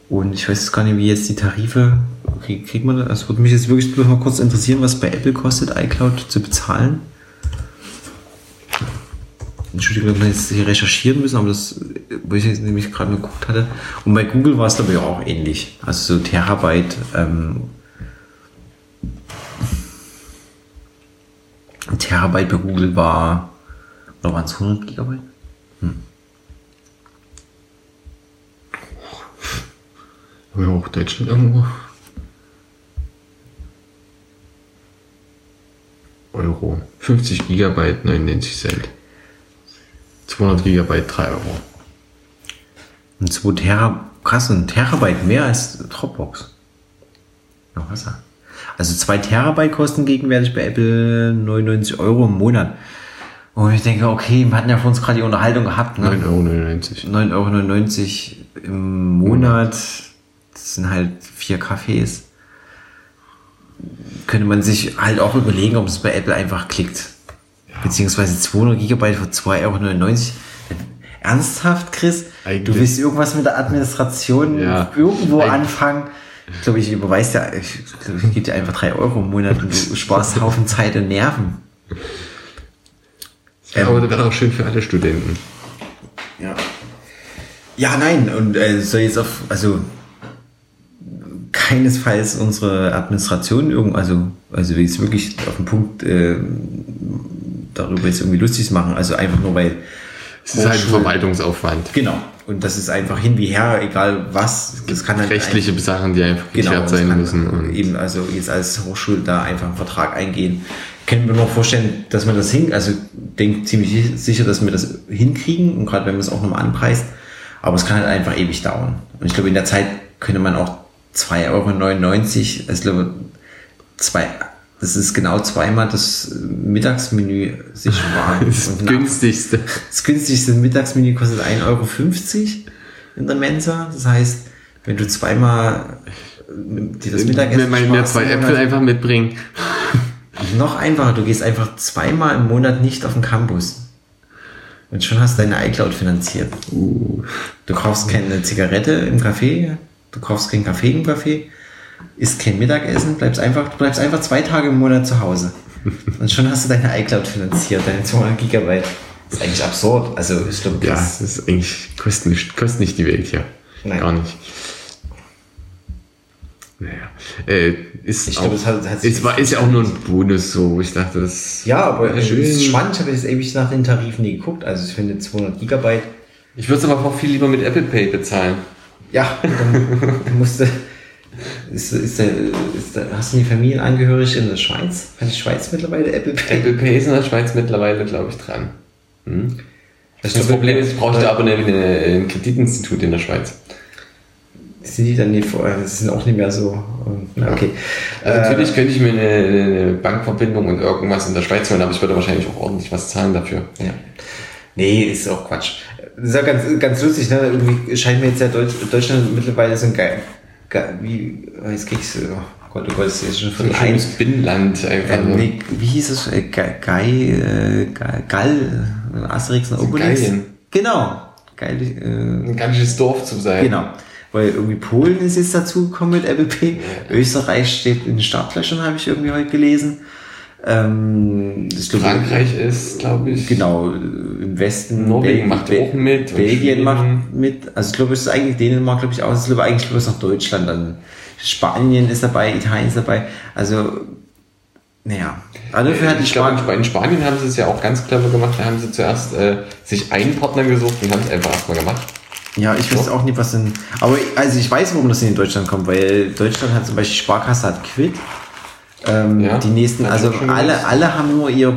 Und ich weiß gar nicht, wie jetzt die Tarife kriegt, kriegt man das. Also würde mich jetzt wirklich bloß mal kurz interessieren, was bei Apple kostet, iCloud zu bezahlen. Entschuldigung, dass wir jetzt hier recherchieren müssen, aber das, wo ich jetzt nämlich gerade geguckt hatte. Und bei Google war es dabei auch ähnlich. Also so Terabyte ähm, Terabyte bei Google war, oder waren es 100 Gigabyte? Ja, auch Deutschland irgendwo. Euro. 50 Gigabyte 99 Cent. 200 Gigabyte 3 Euro. Und 2 Terabyte, krass, ein Terabyte mehr als Dropbox. Noch was? Also 2 Terabyte kosten gegenwärtig bei Apple 99 Euro im Monat. Und ich denke, okay, wir hatten ja vor uns gerade die Unterhaltung gehabt. Ne? 9,99 Euro. 9,99 Euro im Monat. Das sind halt vier Kaffees. Könnte man sich halt auch überlegen, ob es bei Apple einfach klickt. Ja. Beziehungsweise 200 Gigabyte für 2,99 Euro. Ernsthaft, Chris? Eigentlich. Du willst irgendwas mit der Administration ja. irgendwo Eig anfangen? Ich glaube, ich überweise ja, ich, ich gebe dir einfach drei Euro im Monat und du sparst Haufen Zeit und Nerven. Ja, aber das wäre auch schön für alle Studenten. Ja. Ja, nein, und äh, soll jetzt auf, also keinesfalls unsere Administration irgend, also, also jetzt wirklich auf den Punkt äh, darüber jetzt irgendwie lustig machen, also einfach nur weil. Es ist halt ein Verwaltungsaufwand. Genau, und das ist einfach hin wie her, egal was. Das kann halt Rechtliche ein, Sachen, die einfach genau, geklärt sein müssen. Und eben, also jetzt als Hochschule da einfach einen Vertrag eingehen. Können wir noch vorstellen, dass man das hin, also denke ziemlich sicher, dass wir das hinkriegen und gerade wenn man es auch nochmal anpreist. Aber es kann halt einfach ewig dauern. Und ich glaube, in der Zeit könnte man auch 2,99 Euro, also zwei, das ist genau zweimal das Mittagsmenü sich sparen. Das günstigste. Das günstigste Mittagsmenü kostet 1,50 Euro in der Mensa. Das heißt, wenn du zweimal dir das Mittagessen Wenn man mir zwei Äpfel einfach mitbringen. Noch einfacher, du gehst einfach zweimal im Monat nicht auf den Campus. Und schon hast du deine iCloud finanziert. Uh. Du kaufst keine Zigarette im Café, du kaufst keinen Kaffee im Café, isst kein Mittagessen, bleibst einfach, du bleibst einfach zwei Tage im Monat zu Hause. Und schon hast du deine iCloud finanziert, deine 200 Gigabyte. Das ist eigentlich absurd. Also, ich glaube, Ja, das ist eigentlich, kostet nicht, kostet nicht die Welt hier. Nein. Gar nicht. Naja, äh, ist, ich glaube, es hat, hat ist, war, ist ja auch nur ein Bonus so. Ich dachte, das. Ja, aber es ist spannend. Ich habe jetzt ewig nach den Tarifen nie geguckt. Also, ich finde 200 Gigabyte. Ich würde es aber auch viel lieber mit Apple Pay bezahlen. Ja, dann musst du. Ist, ist der, ist der, hast du die Familienangehörige in der Schweiz? Kann die Schweiz mittlerweile Apple Pay? Apple Pay ist in der Schweiz mittlerweile, glaube ich, dran. Hm? Das, das Problem ist, ich brauchte aber ein Kreditinstitut in der Schweiz sind die dann nicht vorher, das sind auch nicht mehr so. Okay. Also natürlich äh, könnte ich mir eine, eine, Bankverbindung und irgendwas in der Schweiz holen, aber ich würde wahrscheinlich auch ordentlich was zahlen dafür. Ja. Nee, ist auch Quatsch. Das ist ja ganz, ganz lustig, ne? Irgendwie scheint mir jetzt ja Deutsch, Deutschland mittlerweile so ein geil, geil wie, jetzt kriegst du, oh Gott, du wolltest jetzt schon von so ein Binnenland einfach. Äh, nee, wie hieß es? Äh, Gall, äh, Gall, Asterix und Obelix? Gallien. Genau. Geil, äh, ein ganzes Dorf zu sein. Genau weil irgendwie Polen ist jetzt dazugekommen mit Pay. Ja. Österreich steht in den Startlöchern, habe ich irgendwie heute gelesen. Ähm, Frankreich ich, ist, glaube ich. Genau, im Westen. Norwegen macht Be auch mit. Belgien macht mit. Also ich glaube, es ist eigentlich Dänemark, glaube ich, auch. Ich glaube eigentlich bloß noch Deutschland. Dann Spanien ist dabei, Italien ist dabei. Also, naja. Also dafür hat die Spanien. In Spanien haben sie es ja auch ganz clever gemacht. Da haben sie zuerst äh, sich einen Partner gesucht und haben es einfach erstmal gemacht. Ja, ich weiß auch nicht, was denn. Aber also ich weiß, warum das in Deutschland kommt, weil Deutschland hat zum Beispiel Sparkasse hat Quid. Ähm, ja, die nächsten, also alle, alle haben nur ihre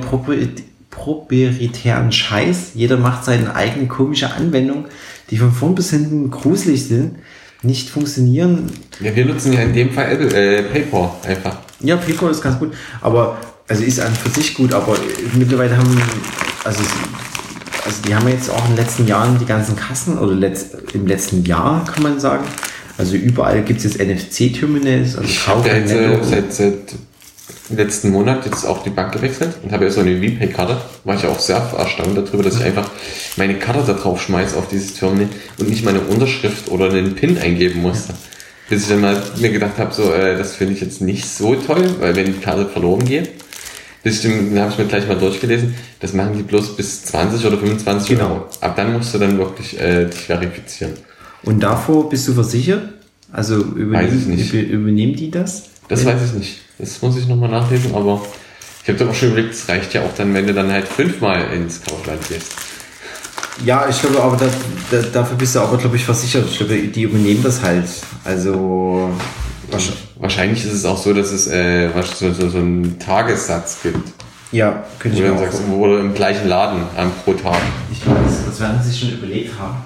proprietären Scheiß. Jeder macht seine eigene komische Anwendung, die von vorn bis hinten gruselig sind, nicht funktionieren. Ja, wir nutzen ja in dem Fall äh, PayPal einfach. Ja, PayPal ist ganz gut, aber also ist an für sich gut, aber mittlerweile haben also also die haben jetzt auch in den letzten Jahren die ganzen Kassen, oder letzt, im letzten Jahr kann man sagen. Also überall gibt es jetzt NFC-Terminals. Also ich habe jetzt äh, seit, seit letzten Monat jetzt auch die Bank gewechselt und habe ja so eine VPay-Karte. War ich auch sehr erstaunt darüber, dass ich einfach meine Karte da drauf schmeiße auf dieses Terminal und nicht meine Unterschrift oder einen PIN eingeben musste. Bis ich dann mal mir gedacht habe, so, äh, das finde ich jetzt nicht so toll, weil wenn die Karte verloren geht, das stimmt, dann habe ich mir gleich mal durchgelesen. Das machen die bloß bis 20 oder 25 genau. Euro. Ab dann musst du dann wirklich äh, dich verifizieren. Und davor bist du versichert? Also übernehmen, übernehmen die das? Das weiß ich nicht. Das muss ich nochmal nachlesen, aber ich habe doch auch schon überlegt, es reicht ja auch dann, wenn du dann halt fünfmal ins Kaufland gehst. Ja, ich glaube, aber da, da, dafür bist du aber, glaube ich, versichert. Ich glaube, die übernehmen das halt. Also Wahrscheinlich ist es auch so, dass es äh, so, so, so einen Tagessatz gibt. Ja, könnte ich mir auch sagst, Wo du im gleichen Laden ähm, pro Tag. Ich weiß, das werden sie sich schon überlegt haben.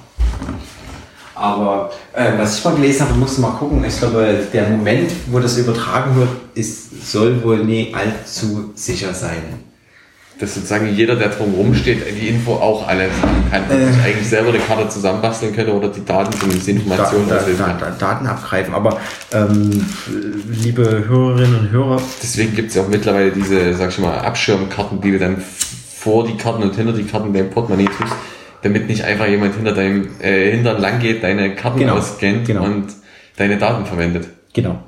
Aber äh, was ich mal gelesen habe, musst du mal gucken. Ich glaube, der Moment, wo das übertragen wird, ist, soll wohl nie allzu sicher sein dass sozusagen jeder, der drumherum steht, die Info auch alle haben kann und äh, sich eigentlich selber eine Karte zusammenbasteln könnte oder die Daten zumindest Informationen da, da, da, Daten abgreifen. Aber ähm, liebe Hörerinnen und Hörer. Deswegen gibt es ja auch mittlerweile diese, sag ich mal, Abschirmkarten, die du dann vor die Karten und hinter die Karten dein Portemonnaie tust, damit nicht einfach jemand hinter deinem äh, Hintern lang geht, deine Karten genau, ausscannt genau. und deine Daten verwendet. Genau.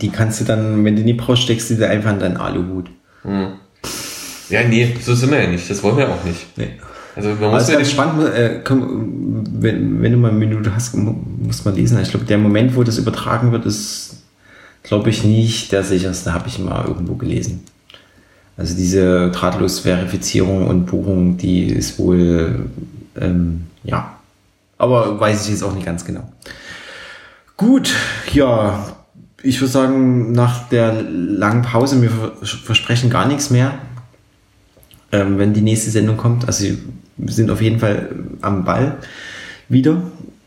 Die kannst du dann, wenn du nie brauchst, steckst du dir einfach in deinen Aluhut. Hm. Ja, nee, so sind wir ja nicht. Das wollen wir auch nicht. Nee. Also man muss ja ganz spannend, äh, komm, wenn, wenn du mal eine Minute hast, muss man lesen. Ich glaube, der Moment, wo das übertragen wird, ist, glaube ich, nicht der sicherste, habe ich mal irgendwo gelesen. Also diese Drahtlos-Verifizierung und Buchung, die ist wohl, ähm, ja, aber weiß ich jetzt auch nicht ganz genau. Gut, ja, ich würde sagen, nach der langen Pause, wir versprechen gar nichts mehr ähm, wenn die nächste Sendung kommt. Also wir sind auf jeden Fall am Ball wieder.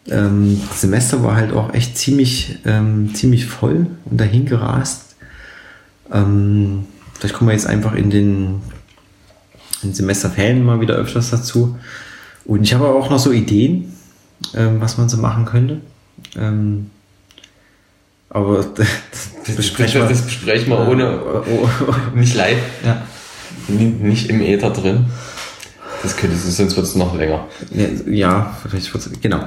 Ähm, das Semester war halt auch echt ziemlich, ähm, ziemlich voll und dahin gerast. Ähm, vielleicht kommen wir jetzt einfach in den, in den Semesterferien mal wieder öfters dazu. Und ich habe auch noch so Ideen, ähm, was man so machen könnte. Aber das, das, besprechen wir, das besprechen wir ohne, oh, oh, oh. nicht live. Ja nicht im Äther drin. Das könnte es, sonst wird es noch länger. Ja, vielleicht wird es, genau.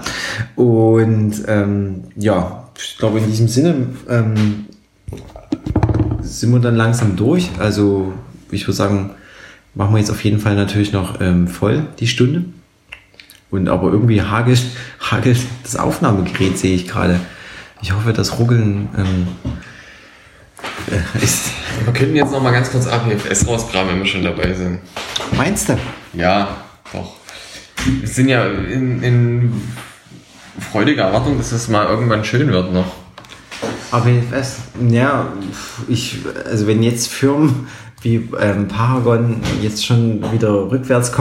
Und ähm, ja, ich glaube, in diesem Sinne ähm, sind wir dann langsam durch. Also, ich würde sagen, machen wir jetzt auf jeden Fall natürlich noch ähm, voll die Stunde. Und aber irgendwie hagelt, hagelt das Aufnahmegerät, sehe ich gerade. Ich hoffe, das Ruckeln ähm, äh, ist. Wir könnten jetzt noch mal ganz kurz APFS rausgraben, wenn wir schon dabei sind. Meinst du? Ja, doch. Wir sind ja in, in freudiger Erwartung, dass es mal irgendwann schön wird noch. APFS, ja, ich, also wenn jetzt Firmen wie ähm, Paragon jetzt schon wieder rückwärts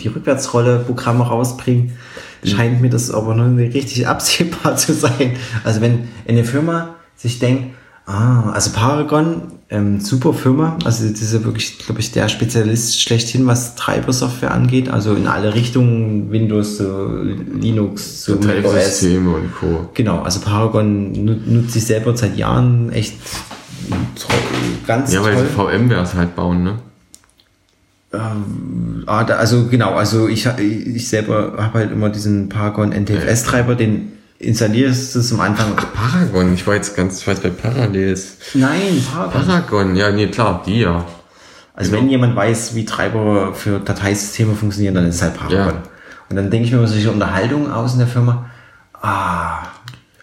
die Rückwärtsrolle Programme rausbringen. Scheint mir das aber noch nicht richtig absehbar zu sein. Also wenn eine Firma sich denkt, Ah, also Paragon, ähm, super Firma. Also das ist ja wirklich, glaube ich, der Spezialist schlechthin, was Treibersoftware angeht. Also in alle Richtungen, Windows, so Linux, so Systeme und Co. Genau, also Paragon nutze ich selber seit Jahren echt ganz ja, toll. Ja, weil sie VMwares halt bauen, ne? Ähm, ah, da, also genau, also ich, ich selber habe halt immer diesen Paragon NTFS-Treiber, den installierst du am Anfang. Ach, Paragon, ich war jetzt ganz, ich weiß bei Parallels. Nein, Paragon. Paragon, ja, nee, klar, die ja. Also genau. wenn jemand weiß, wie Treiber für Dateisysteme funktionieren, dann ist es halt Paragon. Ja. Und dann denke ich mir über solche Unterhaltungen aus in der Firma, ah,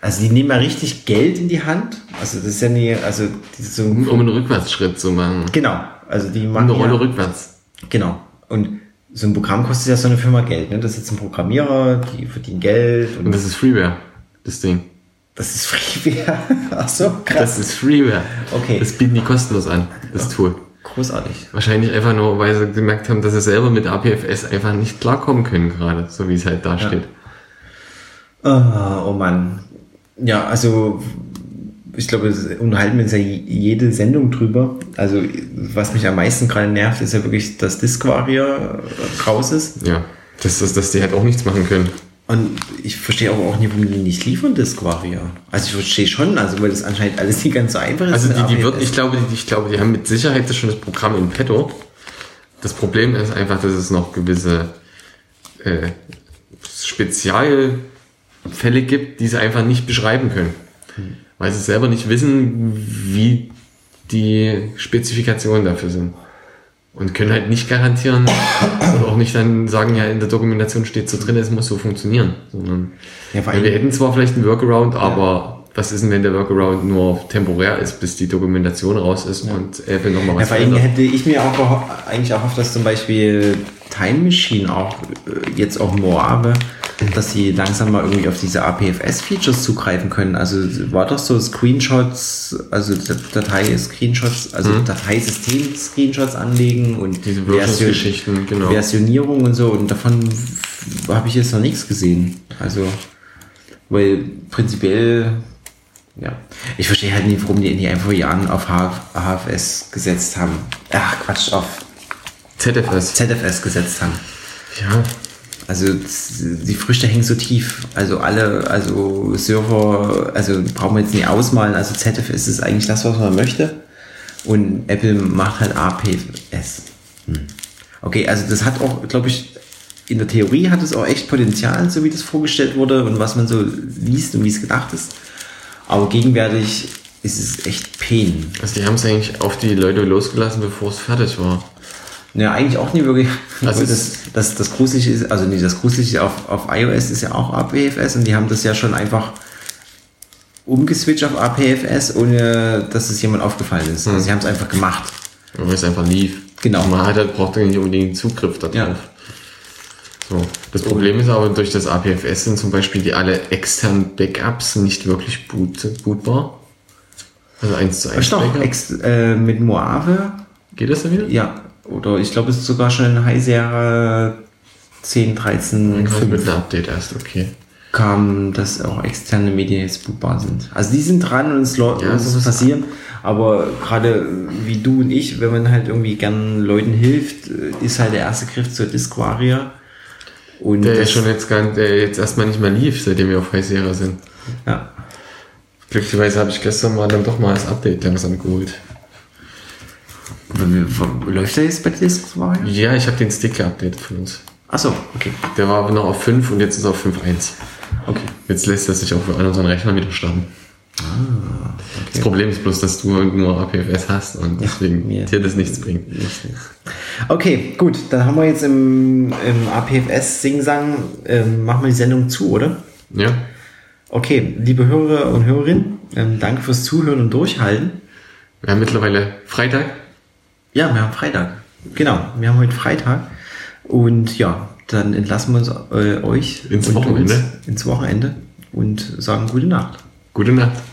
also die nehmen ja richtig Geld in die Hand. Also das ist ja nie, also so um, um einen Rückwärtsschritt zu machen. Genau. Also die machen. Um eine Rolle ja, rückwärts. Genau. Und so ein Programm kostet ja so eine Firma Geld. Ne? Das ist jetzt ein Programmierer, die verdienen Geld. Und, und das ist Freeware, das Ding. Das ist Freeware. Ach so, krass. Das ist Freeware. Okay. Das bieten die kostenlos an, das Tool. Großartig. Wahrscheinlich einfach nur, weil sie gemerkt haben, dass sie selber mit APFS einfach nicht klarkommen können gerade, so wie es halt da steht. Ja. Oh, oh Mann. Ja, also ich glaube, unterhalten wir uns ja jede Sendung drüber. Also, was mich am meisten gerade nervt, ist ja wirklich, dass Disquaria raus ist. Ja, dass, dass, dass die halt auch nichts machen können. Und ich verstehe aber auch nicht, warum die nicht liefern, Disquaria. Also ich verstehe schon, also weil das anscheinend alles nicht ganz so einfach ist. Also die, die wird, ich glaube, die, ich glaube, die haben mit Sicherheit das schon das Programm in petto. Das Problem ist einfach, dass es noch gewisse äh, Spezialfälle gibt, die sie einfach nicht beschreiben können. Hm weil sie selber nicht wissen, wie die Spezifikationen dafür sind. Und können halt nicht garantieren oder auch nicht dann sagen, ja, in der Dokumentation steht so drin, es muss so funktionieren. Sondern ja, wir hätten zwar vielleicht einen Workaround, aber. Was ist denn, wenn der Workaround nur temporär ist, bis die Dokumentation raus ist ja. und Apple nochmal was ja, vor allem hätte ich mir auch eigentlich auch auf das zum Beispiel Time Machine auch äh, jetzt auch Moave dass sie langsam mal irgendwie auf diese APFS-Features zugreifen können. Also war doch so Screenshots, also Datei-Screenshots, also mhm. Dateisystem-Screenshots anlegen und diese Version, genau. Versionierung und so. Und davon habe ich jetzt noch nichts gesehen. Also, weil prinzipiell, ja, ich verstehe halt nicht, warum die in die einfach Jahren auf HFS gesetzt haben. Ach, Quatsch, auf ZFS. ZFS gesetzt haben. Ja, also die Früchte hängen so tief. Also alle, also Server, also brauchen wir jetzt nicht ausmalen. Also ZFS ist eigentlich das, was man möchte. Und Apple macht halt APS. Hm. Okay, also das hat auch, glaube ich, in der Theorie hat es auch echt Potenzial, so wie das vorgestellt wurde und was man so liest und wie es gedacht ist. Aber gegenwärtig ist es echt Pain. Also die haben es eigentlich auf die Leute losgelassen, bevor es fertig war. Ja, eigentlich auch nie wirklich. Also das, das, das Gruselige ist, also nicht das Gruselige auf, auf iOS ist ja auch APFS und die haben das ja schon einfach umgeswitcht auf APFS, ohne dass es jemand aufgefallen ist. Also hm. sie haben es einfach gemacht. Weil es einfach lief. Genau. Man hat halt, braucht nicht unbedingt Zugriff darauf. Ja. So. Das Problem ist aber, durch das APFS sind zum Beispiel die alle externen Backups nicht wirklich boot, bootbar. Also 1 zu 1 Backup. Ex, äh, mit Moave. Geht das dann wieder? Ja, oder ich glaube, es ist sogar schon in High Sierra 10, 13, 5. Mit einem Update erst, okay. Kam, dass auch externe Medien jetzt bootbar sind. Also die sind dran und es ja, muss passieren. Aber gerade wie du und ich, wenn man halt irgendwie gern Leuten hilft, ist halt der erste Griff zur Disquaria. Und der ist schon jetzt gar, der jetzt erstmal nicht mehr lief, seitdem wir auf High Sierra sind. Ja. Glücklicherweise habe ich gestern mal dann doch mal das Update langsam geholt. Läuft der jetzt bei Disc Ja, ich habe den Stick geupdatet von uns. Achso, okay. Der war aber noch auf 5 und jetzt ist er auf 5.1. Okay. Jetzt lässt er sich auch an unseren Rechnern wieder starten. Ah, okay. Das Problem ist bloß, dass du nur APFS hast und deswegen ja, dir das nichts bringt. Nicht, nicht. Okay, gut. Dann haben wir jetzt im, im APFS Sing-Sang, ähm, machen wir die Sendung zu, oder? Ja. Okay, liebe Hörer und Hörerinnen, ähm, danke fürs Zuhören und Durchhalten. Wir haben mittlerweile Freitag. Ja, wir haben Freitag. Genau, wir haben heute Freitag. Und ja, dann entlassen wir uns äh, euch ins Wochenende. ins Wochenende und sagen gute Nacht. Gute Nacht.